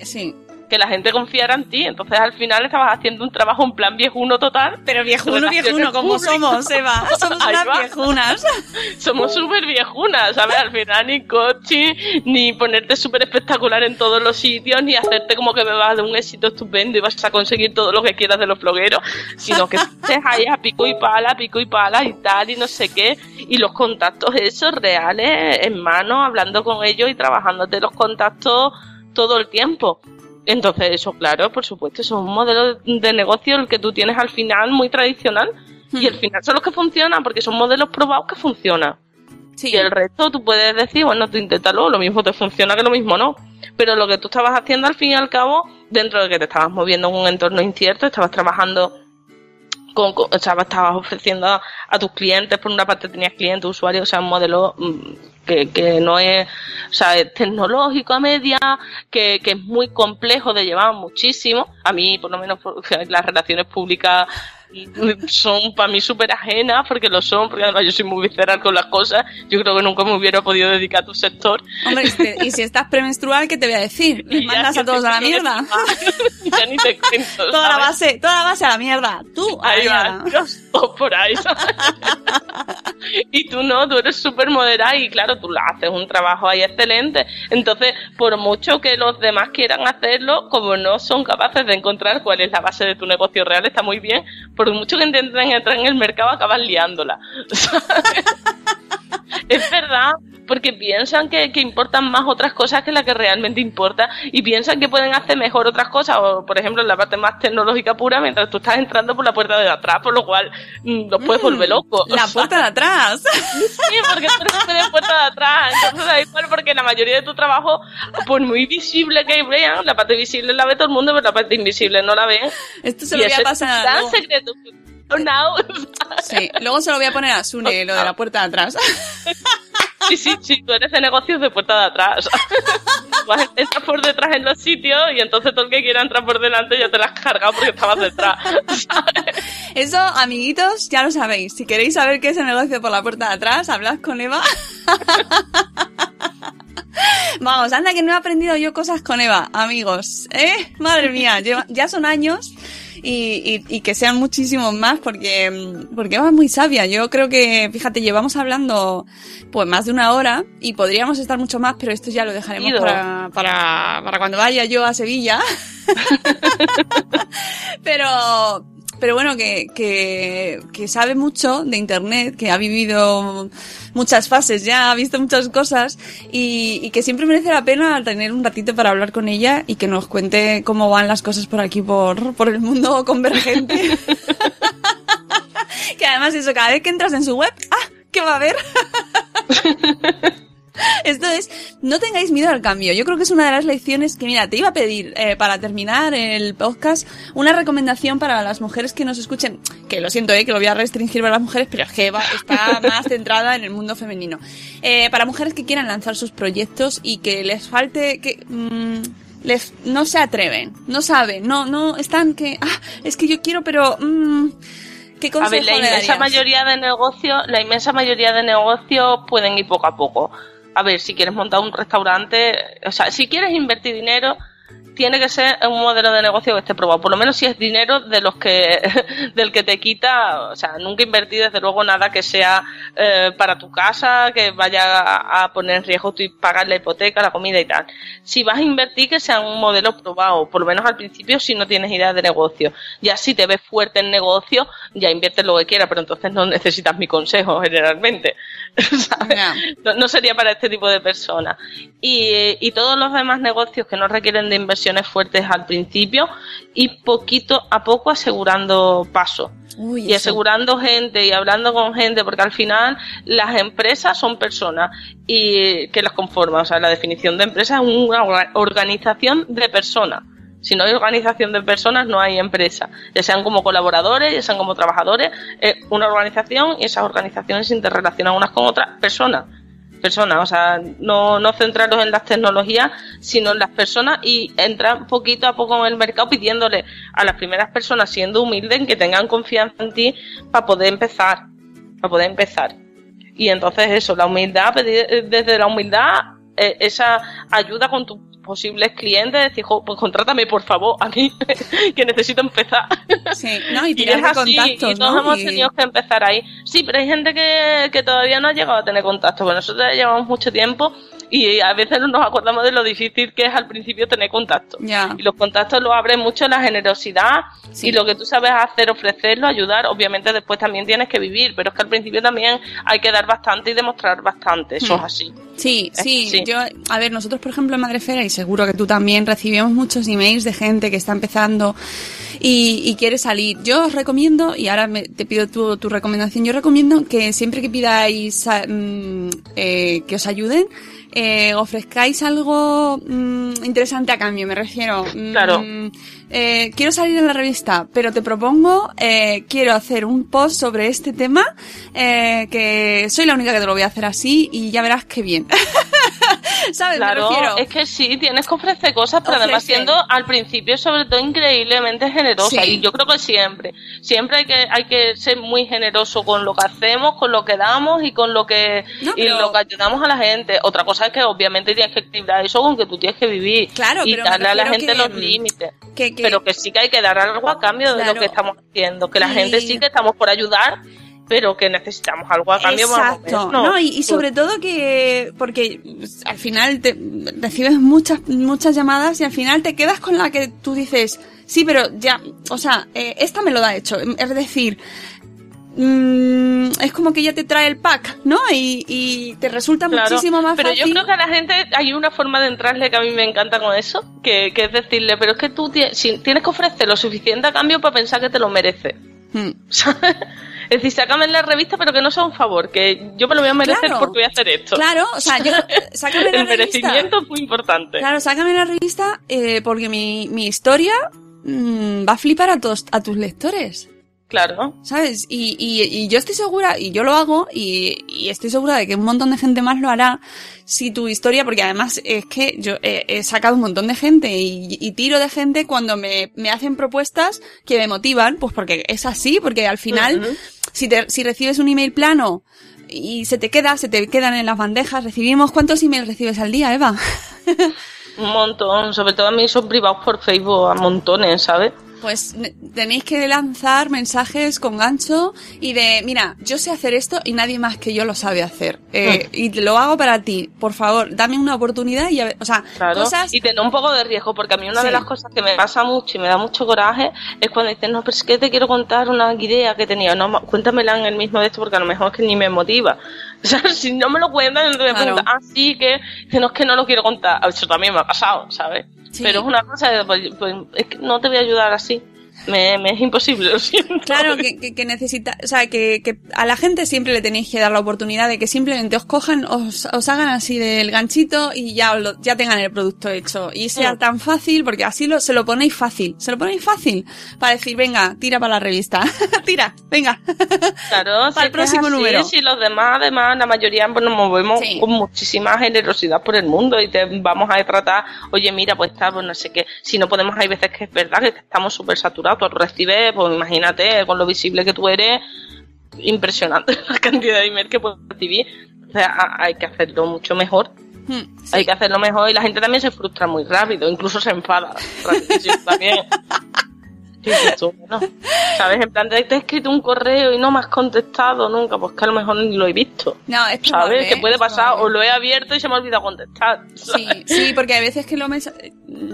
Sí. Que la gente confiara en ti. Entonces al final estabas haciendo un trabajo en plan viejuno total. Pero viejuno, viejuno, como somos, Eva. Somos unas viejunas. Somos súper viejunas, ¿sabes? Al final ni coaching, ni ponerte súper espectacular en todos los sitios, ni hacerte como que bebas de un éxito estupendo y vas a conseguir todo lo que quieras de los blogueros, sino que estés ahí a pico y pala, pico y pala y tal, y no sé qué, y los contactos esos reales en mano, hablando con ellos y trabajándote los contactos todo el tiempo. Entonces, eso, claro, por supuesto, eso es un modelo de negocio el que tú tienes al final muy tradicional. Y al final son los que funcionan porque son modelos probados que funcionan. Sí. Y el resto tú puedes decir, bueno, tú inténtalo, lo mismo te funciona que lo mismo no. Pero lo que tú estabas haciendo al fin y al cabo, dentro de que te estabas moviendo en un entorno incierto, estabas trabajando con, con- estabas, estabas ofreciendo a, tus clientes, por una parte tenías clientes, usuarios, o sea, un modelo mm, que, que no es, o sea, es tecnológico a media, que, que es muy complejo de llevar muchísimo. A mí, por lo menos, por- las relaciones públicas son para mí súper ajenas, porque lo son, porque además yo soy muy visceral con las cosas. Yo creo que nunca me hubiera podido dedicar a tu sector. Hombre, y si, te- y si estás premenstrual, ¿qué te voy a decir? Les mandas a todos a la mierda. ya ni te cuento. Toda la base, toda la base a la mierda. Tú a Ahí la mierda. Por ahí. ¿sabes? y tú no, tú eres súper moderada y claro, tú la haces un trabajo ahí excelente. Entonces, por mucho que los demás quieran hacerlo, como no son capaces de encontrar cuál es la base de tu negocio real, está muy bien. Por mucho que intenten entrar en el mercado, acabas liándola. es verdad, porque piensan que, que importan más otras cosas que la que realmente importa y piensan que pueden hacer mejor otras cosas, o por ejemplo en la parte más tecnológica pura, mientras tú estás entrando por la puerta de atrás, por lo cual mm, los puedes volver locos. La sea, puerta de atrás. Sí, porque tú eres de puerta de atrás, entonces da igual porque la mayoría de tu trabajo, por muy visible que vean, la parte visible la ve todo el mundo, pero la parte invisible no la ven. Esto se y lo voy a es pasar. gran luego. secreto. Now. Sí, luego se lo voy a poner a Sune, lo de la puerta de atrás. Sí, sí, sí, tú eres de negocios de puerta de atrás. Entras por detrás en los sitios y entonces todo el que quiera entrar por delante ya te la has cargado porque estabas detrás. ¿sabes? Eso, amiguitos, ya lo sabéis. Si queréis saber qué es el negocio por la puerta de atrás, hablad con Eva. Vamos, anda que no he aprendido yo cosas con Eva, amigos. ¿Eh? Madre mía, ya son años y, y- y que sean muchísimos más porque, mm, porque Eva es muy sabia. Yo creo que, fíjate, llevamos hablando pues más de una hora y podríamos estar mucho más, pero esto ya lo dejaremos para, para, para cuando vaya yo a Sevilla. pero, pero bueno, que, que, que sabe mucho de Internet, que ha vivido muchas fases ya, ha visto muchas cosas y, y que siempre merece la pena tener un ratito para hablar con ella y que nos cuente cómo van las cosas por aquí, por, por el mundo convergente. que además eso, cada vez que entras en su web, ¡ah! ¿Qué va a haber? Esto es, no tengáis miedo al cambio. Yo creo que es una de las lecciones que, mira, te iba a pedir eh, para terminar el podcast una recomendación para las mujeres que nos escuchen. Que lo siento, eh, que lo voy a restringir para las mujeres, pero es que Eva está más centrada en el mundo femenino. Eh, para mujeres que quieran lanzar sus proyectos y que les falte, que mm, les no se atreven, no saben, no, no están que, ah, es que yo quiero, pero mm, ¿qué A ver, la inmensa mayoría de negocios, la inmensa mayoría de negocios pueden ir poco a poco. A ver, si quieres montar un restaurante, o sea, si quieres invertir dinero, tiene que ser un modelo de negocio que esté probado. Por lo menos si es dinero de los que del que te quita, o sea, nunca invertir desde luego nada que sea eh, para tu casa, que vaya a, a poner en riesgo tu pagar la hipoteca, la comida y tal. Si vas a invertir que sea un modelo probado, por lo menos al principio si no tienes idea de negocio. Ya si te ves fuerte en negocio, ya inviertes lo que quieras, pero entonces no necesitas mi consejo generalmente. No, no sería para este tipo de personas. Y, y todos los demás negocios que no requieren de inversiones fuertes al principio y poquito a poco asegurando paso. Uy, Y eso. asegurando gente y hablando con gente, porque al final las empresas son personas y que las conforman. O sea, la definición de empresa es una orga- organización de personas. Si no hay organización de personas, no hay empresa. Ya sean como colaboradores, ya sean como trabajadores, es una organización y esas organizaciones se interrelacionan unas con otras personas. Personas, o sea, no, no centrarlos en las tecnologías, sino en las personas y entrar poquito a poco en el mercado pidiéndole a las primeras personas, siendo humildes, que tengan confianza en ti para poder empezar. Para poder empezar. Y entonces eso, la humildad, pedir desde la humildad, eh, esa ayuda con tus posibles clientes, decir, "Jo, pues contrátame por favor a mí, que necesito empezar. Sí, no, y Y es así, contactos, y todos ¿no? hemos Y- tenido que empezar ahí. Sí, pero hay gente que, que todavía no ha llegado a tener contacto. Bueno, nosotros ya llevamos mucho tiempo y a veces no nos acordamos de lo difícil que es al principio tener contacto. Ya. Y los contactos lo abren mucho la generosidad Sí. y lo que tú sabes hacer, ofrecerlo, ayudar. Obviamente después también tienes que vivir, pero es que al principio también hay que dar bastante y demostrar bastante. Eso Hmm. es así. Sí, Es sí. Yo, a ver, nosotros, por ejemplo, en Madrefera, y seguro que tú también, recibimos muchos emails de gente que está empezando y, y quiere salir. Yo os recomiendo, y ahora me- te pido tu, tu recomendación, yo recomiendo que siempre que pidáis ah, mm, eh, que os ayuden, eh, ofrezcáis algo mm, interesante a cambio, me refiero. mm, Claro. eh, quiero salir en la revista, pero te propongo, eh, quiero hacer un post sobre este tema, eh, que soy la única que te lo voy a hacer así y ya verás qué bien. ¿Sabes? Claro, me es que sí, tienes que ofrecer cosas, pero además siendo al principio sobre todo increíblemente generosa. Sí. Y yo creo que siempre, siempre hay que, hay que ser muy generoso con lo que hacemos, con lo que damos y con lo que, No, y lo que ayudamos a la gente. Otra cosa es que obviamente tienes que equilibrar eso con que tú tienes que vivir Claro, y darle a la gente que, los mm, límites. que- que- Pero que sí que hay que dar algo a cambio de lo que estamos haciendo. Que la gente sí que estamos por ayudar, pero que necesitamos algo a cambio Exacto, movernos. no, y, y sobre todo que, porque al final te, recibes muchas, muchas llamadas y al final te quedas con la que tú dices, sí, pero ya, o sea, eh, esta me lo da hecho, es decir, mm, es como que ya te trae el pack, ¿no? Y, y te resulta Claro, muchísimo más pero fácil. yo creo que a la gente hay una forma de entrarle que a mí me encanta con eso, que, que es decirle, pero es que tú tie- si- tienes que ofrecer lo suficiente a cambio para pensar que te lo mereces. Mm. Es decir, sácame en la revista, pero que no sea un favor, que yo me lo voy a merecer Claro. porque voy a hacer esto. Claro, o sea, yo, sácame la El revista. merecimiento es muy importante. Claro, sácame la revista eh, porque mi, mi historia mm, va a flipar a, todos, a tus lectores. Claro. ¿Sabes? Y, y, y yo estoy segura, y yo lo hago, y, y estoy segura de que un montón de gente más lo hará si tu historia, porque además es que yo he, he sacado un montón de gente y, tiro de gente cuando me, me hacen propuestas que me motivan, pues porque es así, porque al final. Si, te, si recibes un email plano y se te queda, se te quedan en las bandejas, recibimos, ¿cuántos emails recibes al día, Eva? Un montón, sobre todo a mí son privados por Facebook a montones, ¿sabes? Pues tenéis que lanzar mensajes con gancho y de, mira, yo sé hacer esto y nadie más que yo lo sabe hacer. Eh, y te lo hago para ti. Por favor, dame una oportunidad y, o sea, Claro, cosas... y tener un poco de riesgo, porque a mí una Sí. de las cosas que me pasa mucho y me da mucho coraje es cuando dicen, no, pero es que te quiero contar una idea que tenía, no, cuéntamela en el mismo de esto, porque a lo mejor es que ni me motiva. O sea, si no me lo cuentan, entonces me Claro. preguntan, ah, sí, que, que no es que no lo quiero contar. Eso también me ha pasado, ¿sabes? Sí. Pero es una cosa, de, pues, pues, es que no te voy a ayudar así. Me, me es imposible, lo siento. Claro, que, que, que necesita, o sea, que, que a la gente siempre le tenéis que dar la oportunidad de que simplemente os cojan, os, os hagan así del ganchito y ya, os lo- ya tengan el producto hecho. Y sea tan fácil, porque así lo, se lo ponéis fácil. Se lo ponéis fácil. Para decir, venga, tira para la revista. tira, venga. Claro, Para el próximo así, número. Si los demás, además, la mayoría pues, nos movemos Sí. con muchísima generosidad por el mundo y te vamos a tratar, oye, mira, pues está, pues no sé qué. Si no podemos, hay veces que es verdad que estamos súper saturados. Tú recibes, pues imagínate, con lo visible que tú eres, impresionante la cantidad de email que puedes recibir. O sea, hay que hacerlo mucho mejor. Hmm, sí. Hay que hacerlo mejor y la gente también se frustra muy rápido, incluso se enfada. también. ¿no? ¿Sabes? En plan, te he escrito un correo y no me has contestado nunca, pues que a lo mejor ni lo he visto. No, es probable, ¿Sabes? Que puede pasar, probable. o lo he abierto y se me ha olvidado contestar. Sí, sí, porque a veces que lo mes-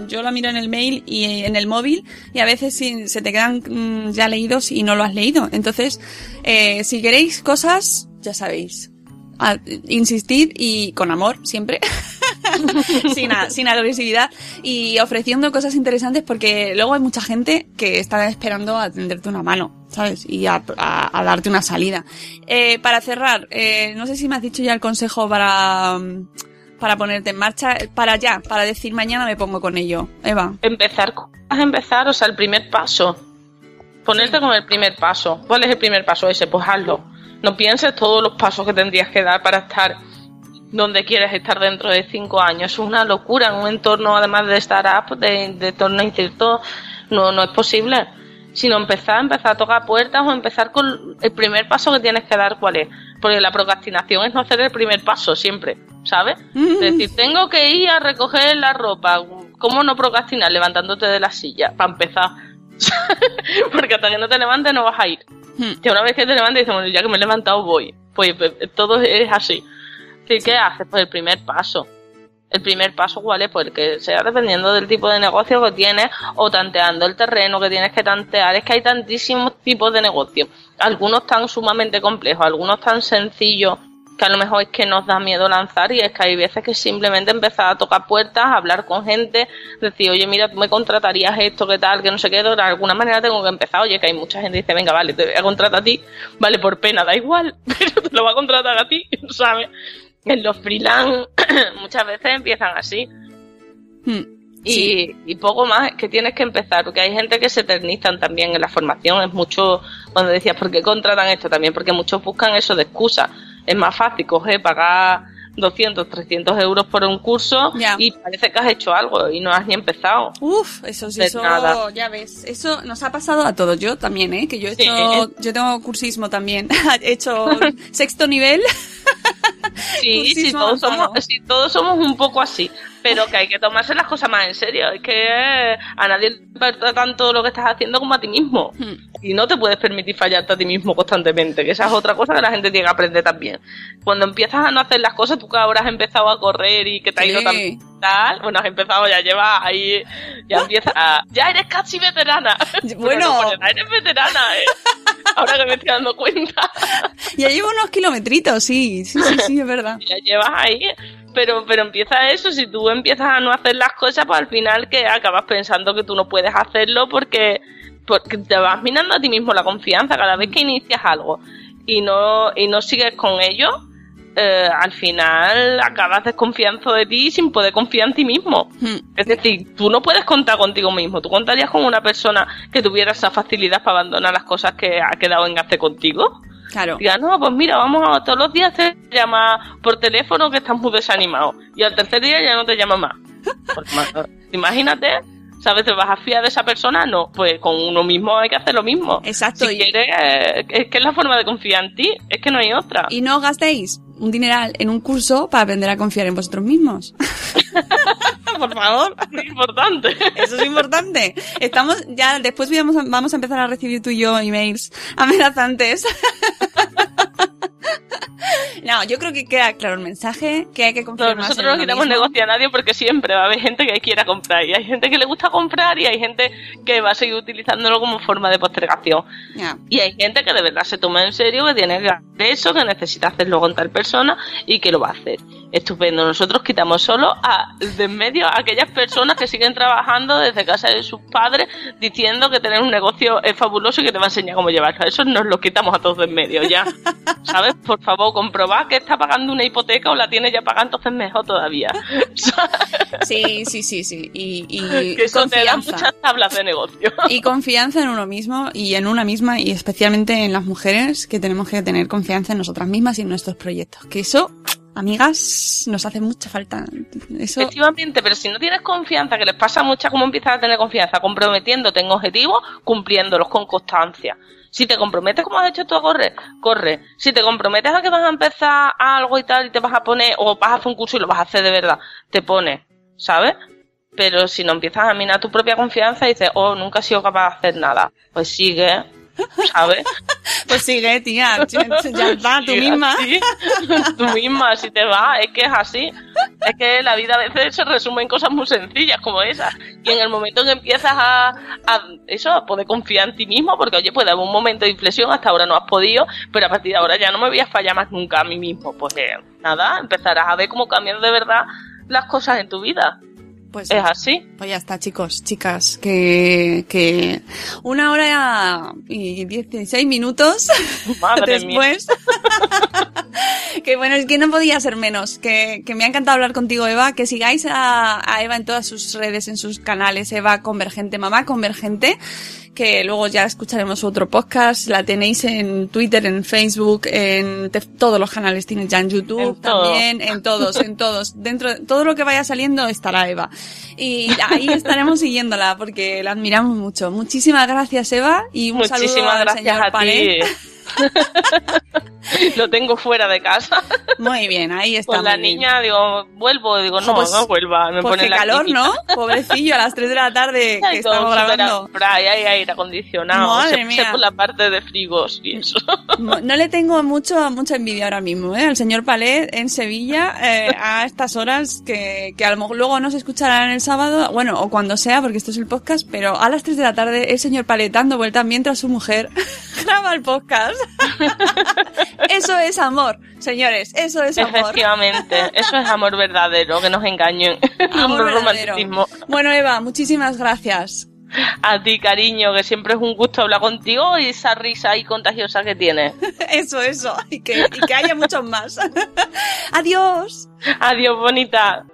yo lo miro en el mail y en el móvil y a veces sí, se te quedan mm, ya leídos y no lo has leído. Entonces, eh, si queréis cosas, ya sabéis. A- insistid y con amor, siempre. sin, a- sin agresividad y ofreciendo cosas interesantes porque luego hay mucha gente que está esperando a tenderte una mano, ¿sabes? Y a, a- a darte una salida. Eh, para cerrar, eh, no sé si me has dicho ya el consejo para, mm, para ponerte en marcha, para ya, para decir mañana me pongo con ello. Eva. Empezar, vas a empezar, o sea, el primer paso. Ponerte con el primer paso. ¿Cuál es el primer paso ese? Pues hazlo. No pienses todos los pasos que tendrías que dar para estar donde quieres estar dentro de cinco años. Es una locura en un entorno, además de startup, de, de entorno incierto, no, no es posible. Sino empezar, empezar a tocar puertas o empezar con el primer paso que tienes que dar, ¿cuál es? Porque la procrastinación es no hacer el primer paso siempre, ¿sabes? Es decir, tengo que ir a recoger la ropa. ¿Cómo no procrastinar? Levantándote de la silla, para empezar. Porque hasta que no te levantes no vas a ir. Hmm. Que una vez que te levantes dices, bueno, ya que me he levantado voy. Pues, pues, todo es así. ¿Qué, ¿Qué haces? Pues el primer paso. El primer paso, ¿cuál es? Pues el que sea dependiendo del tipo de negocio que tienes o tanteando el terreno que tienes que tantear. Es que hay tantísimos tipos de negocio. Algunos tan sumamente complejos, algunos tan sencillos que a lo mejor es que nos da miedo lanzar y es que hay veces que simplemente empezar a tocar puertas, a hablar con gente, decir, oye, mira, tú me contratarías esto, qué tal, que no sé qué, de alguna manera tengo que empezar. Oye, que hay mucha gente que dice, venga, vale, te voy a contratar a ti, vale, por pena, da igual, pero te lo va a contratar a ti, ¿sabes? En los freelance muchas veces empiezan así. Hmm. Y, Sí. y poco más que tienes que empezar, porque hay gente que se eternizan también en la formación. Es mucho, cuando decías, ¿por qué contratan esto? También porque muchos buscan eso de excusa. Es más fácil coger, pagar 200, 300 euros por un curso Ya. y parece que has hecho algo y no has ni empezado. Uf, eso sí, eso, nada. ya ves, eso nos ha pasado a todos, yo también, ¿eh? Que yo he Sí. hecho, yo tengo cursismo también, he hecho sexto nivel, Sí, sí, Cursismo todos somos, sí, todos somos un poco así, pero que hay que tomarse las cosas más en serio. Es que eh, a nadie le importa tanto lo que estás haciendo como a ti mismo. Hmm. Y no te puedes permitir fallarte a ti mismo constantemente, que esa es otra cosa que la gente tiene que aprender también. Cuando empiezas a no hacer las cosas, tú que ahora has empezado a correr y que te ha ido Sí. tan tal, bueno, has empezado, ya llevas ahí, ya empiezas a, ya eres casi veterana. Bueno. no, eres veterana, eh. Ahora que me estoy dando cuenta. ya llevo unos kilometritos, sí, sí, sí, sí, es verdad. ya llevas ahí, pero, pero empieza eso, si tú empiezas a no hacer las cosas, pues al final que acabas pensando que tú no puedes hacerlo porque, porque te vas minando a ti mismo la confianza cada vez que inicias algo y no, y no sigues con ello, eh, al final acabas desconfiando de ti sin poder confiar en ti mismo. Hmm. Es decir, tú no puedes contar contigo mismo, tú contarías con una persona que tuviera esa facilidad para abandonar las cosas que ha quedado en hace contigo. Claro. Diga, no, pues mira, vamos a todos los días te llama por teléfono que estás muy desanimado. Y al tercer día ya no te llama más. Ma- imagínate, ¿sabes? ¿Te vas a fiar de esa persona? No, pues con uno mismo hay que hacer lo mismo. Exacto, Si y- quieres, eh, es que es la forma de confiar en ti, es que no hay otra. Y no gastéis un dineral en un curso para aprender a confiar en vosotros mismos. Por favor. Es importante. Eso es importante. Estamos ya, después vamos a, vamos a empezar a recibir tú y yo emails amenazantes. No, yo creo que queda claro el mensaje, que hay que No, más nosotros no mismo. negocio a nadie porque siempre va a haber gente que quiera comprar y hay gente que le gusta comprar y hay gente que va a seguir utilizándolo como forma de postergación. Y hay gente que de verdad se toma en serio, que tiene que hacer eso, que necesita hacerlo con tal persona y que lo va a hacer. Estupendo. Nosotros quitamos solo a, de en medio a aquellas personas que siguen trabajando desde casa de sus padres diciendo que tener un negocio es fabuloso y que te va a enseñar cómo llevarlo. Eso nos lo quitamos a todos de en medio ya. ¿Sabes? Por favor, comprobar que está pagando una hipoteca o la tiene ya pagada, entonces mejor todavía. Sí, sí, sí, sí. Y, y que eso te da muchas tablas de negocio. Y confianza en uno mismo y en una misma y especialmente en las mujeres que tenemos que tener confianza en nosotras mismas y en nuestros proyectos. Que eso amigas, nos hace mucha falta. Eso, Efectivamente, pero si no tienes confianza, que les pasa mucho, ¿cómo empiezas a tener confianza? Comprometiéndote en objetivos, cumpliéndolos con constancia. Si te comprometes como has hecho tú a correr, corre. Si te comprometes a que vas a empezar algo y tal y te vas a poner, o vas a hacer un curso y lo vas a hacer de verdad, te pones, ¿sabes? Pero si no empiezas a minar tu propia confianza y dices, oh, nunca he sido capaz de hacer nada, pues sigue, ¿sabes? pues sigue, tía, ya está, tú Sí, misma. así. tú misma, si te va, es que es así. Es que la vida a veces se resume en cosas muy sencillas como esas. Y en el momento en que empiezas a, a eso, a poder confiar en ti mismo, porque oye, puede haber un momento de inflexión, hasta ahora no has podido, pero a partir de ahora ya no me voy a fallar más nunca a mí mismo. Pues eh, nada, empezarás a ver cómo cambian de verdad las cosas en tu vida. Pues, Es así. pues ya está, chicos, chicas, que, que una hora y 16 minutos Madre mía. después. que bueno, es que no podía ser menos. Que, que me ha encantado hablar contigo, Eva. Que sigáis a, a Eva en todas sus redes, en sus canales. Eva Convergente, Mamá Convergente. Que luego ya escucharemos otro podcast. La tenéis en Twitter, en Facebook, en todos los canales. Tienes ya en YouTube En todo. también. En todos, en todos. Dentro de todo lo que vaya saliendo estará Eva. Y ahí estaremos siguiéndola porque la admiramos mucho. Muchísimas gracias, Eva. Y un saludo Muchísimas al gracias señor a ti. Lo tengo fuera de casa. Muy bien, ahí está. Con la bien. niña, digo, vuelvo, digo, no, Pues- no vuelva. Me Pues pone la calor. ¿no? Pobrecillo, a las 3 de la tarde que estamos grabando. hay aire acondicionado. Madre se, mía. se por la parte de frigos y eso. Mo- No le tengo mucho, mucha envidia ahora mismo, ¿eh? Al señor Palet en Sevilla, eh, a estas horas que, que a lo mejor luego no se escucharán el sábado, bueno, o cuando sea, porque esto es el podcast, pero a las 3 de la tarde el señor Palet dando vueltas mientras su mujer graba el podcast. eso es amor, señores, eso es amor. Efectivamente, eso es amor verdadero, que nos engañen. Amor romanticismo. Bueno, Eva, muchísimas gracias. A ti, cariño, que siempre es un gusto hablar contigo y esa risa ahí contagiosa que tienes. Eso, eso, y que, y que haya muchos más. Adiós. Adiós, bonita.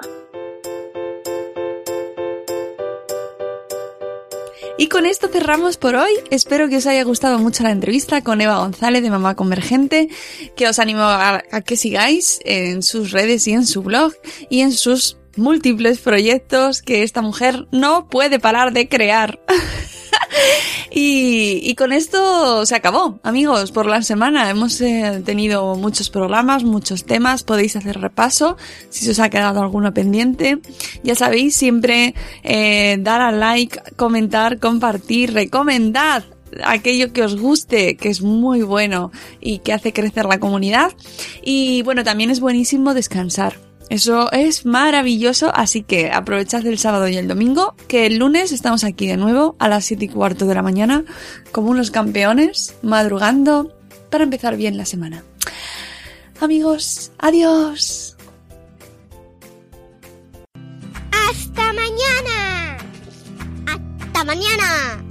Y con esto cerramos por hoy. Espero que os haya gustado mucho la entrevista con Eva González de Mamá Convergente, que os animo a, a que sigáis en sus redes y en su blog y en sus múltiples proyectos que esta mujer no puede parar de crear. Y, y con esto se acabó, amigos, por la semana. Hemos eh, tenido muchos programas, muchos temas. Podéis hacer repaso si os ha quedado alguno pendiente. Ya sabéis, siempre eh, dar al like, comentar, compartir, recomendad aquello que os guste, que es muy bueno y que hace crecer la comunidad. Y bueno, también es buenísimo descansar. Eso es maravilloso, así que aprovechad el sábado y el domingo, que el lunes estamos aquí de nuevo a las 7 y cuarto de la mañana, como unos campeones, madrugando, para empezar bien la semana. Amigos, adiós. ¡Hasta mañana! ¡Hasta mañana!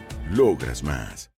Logras más.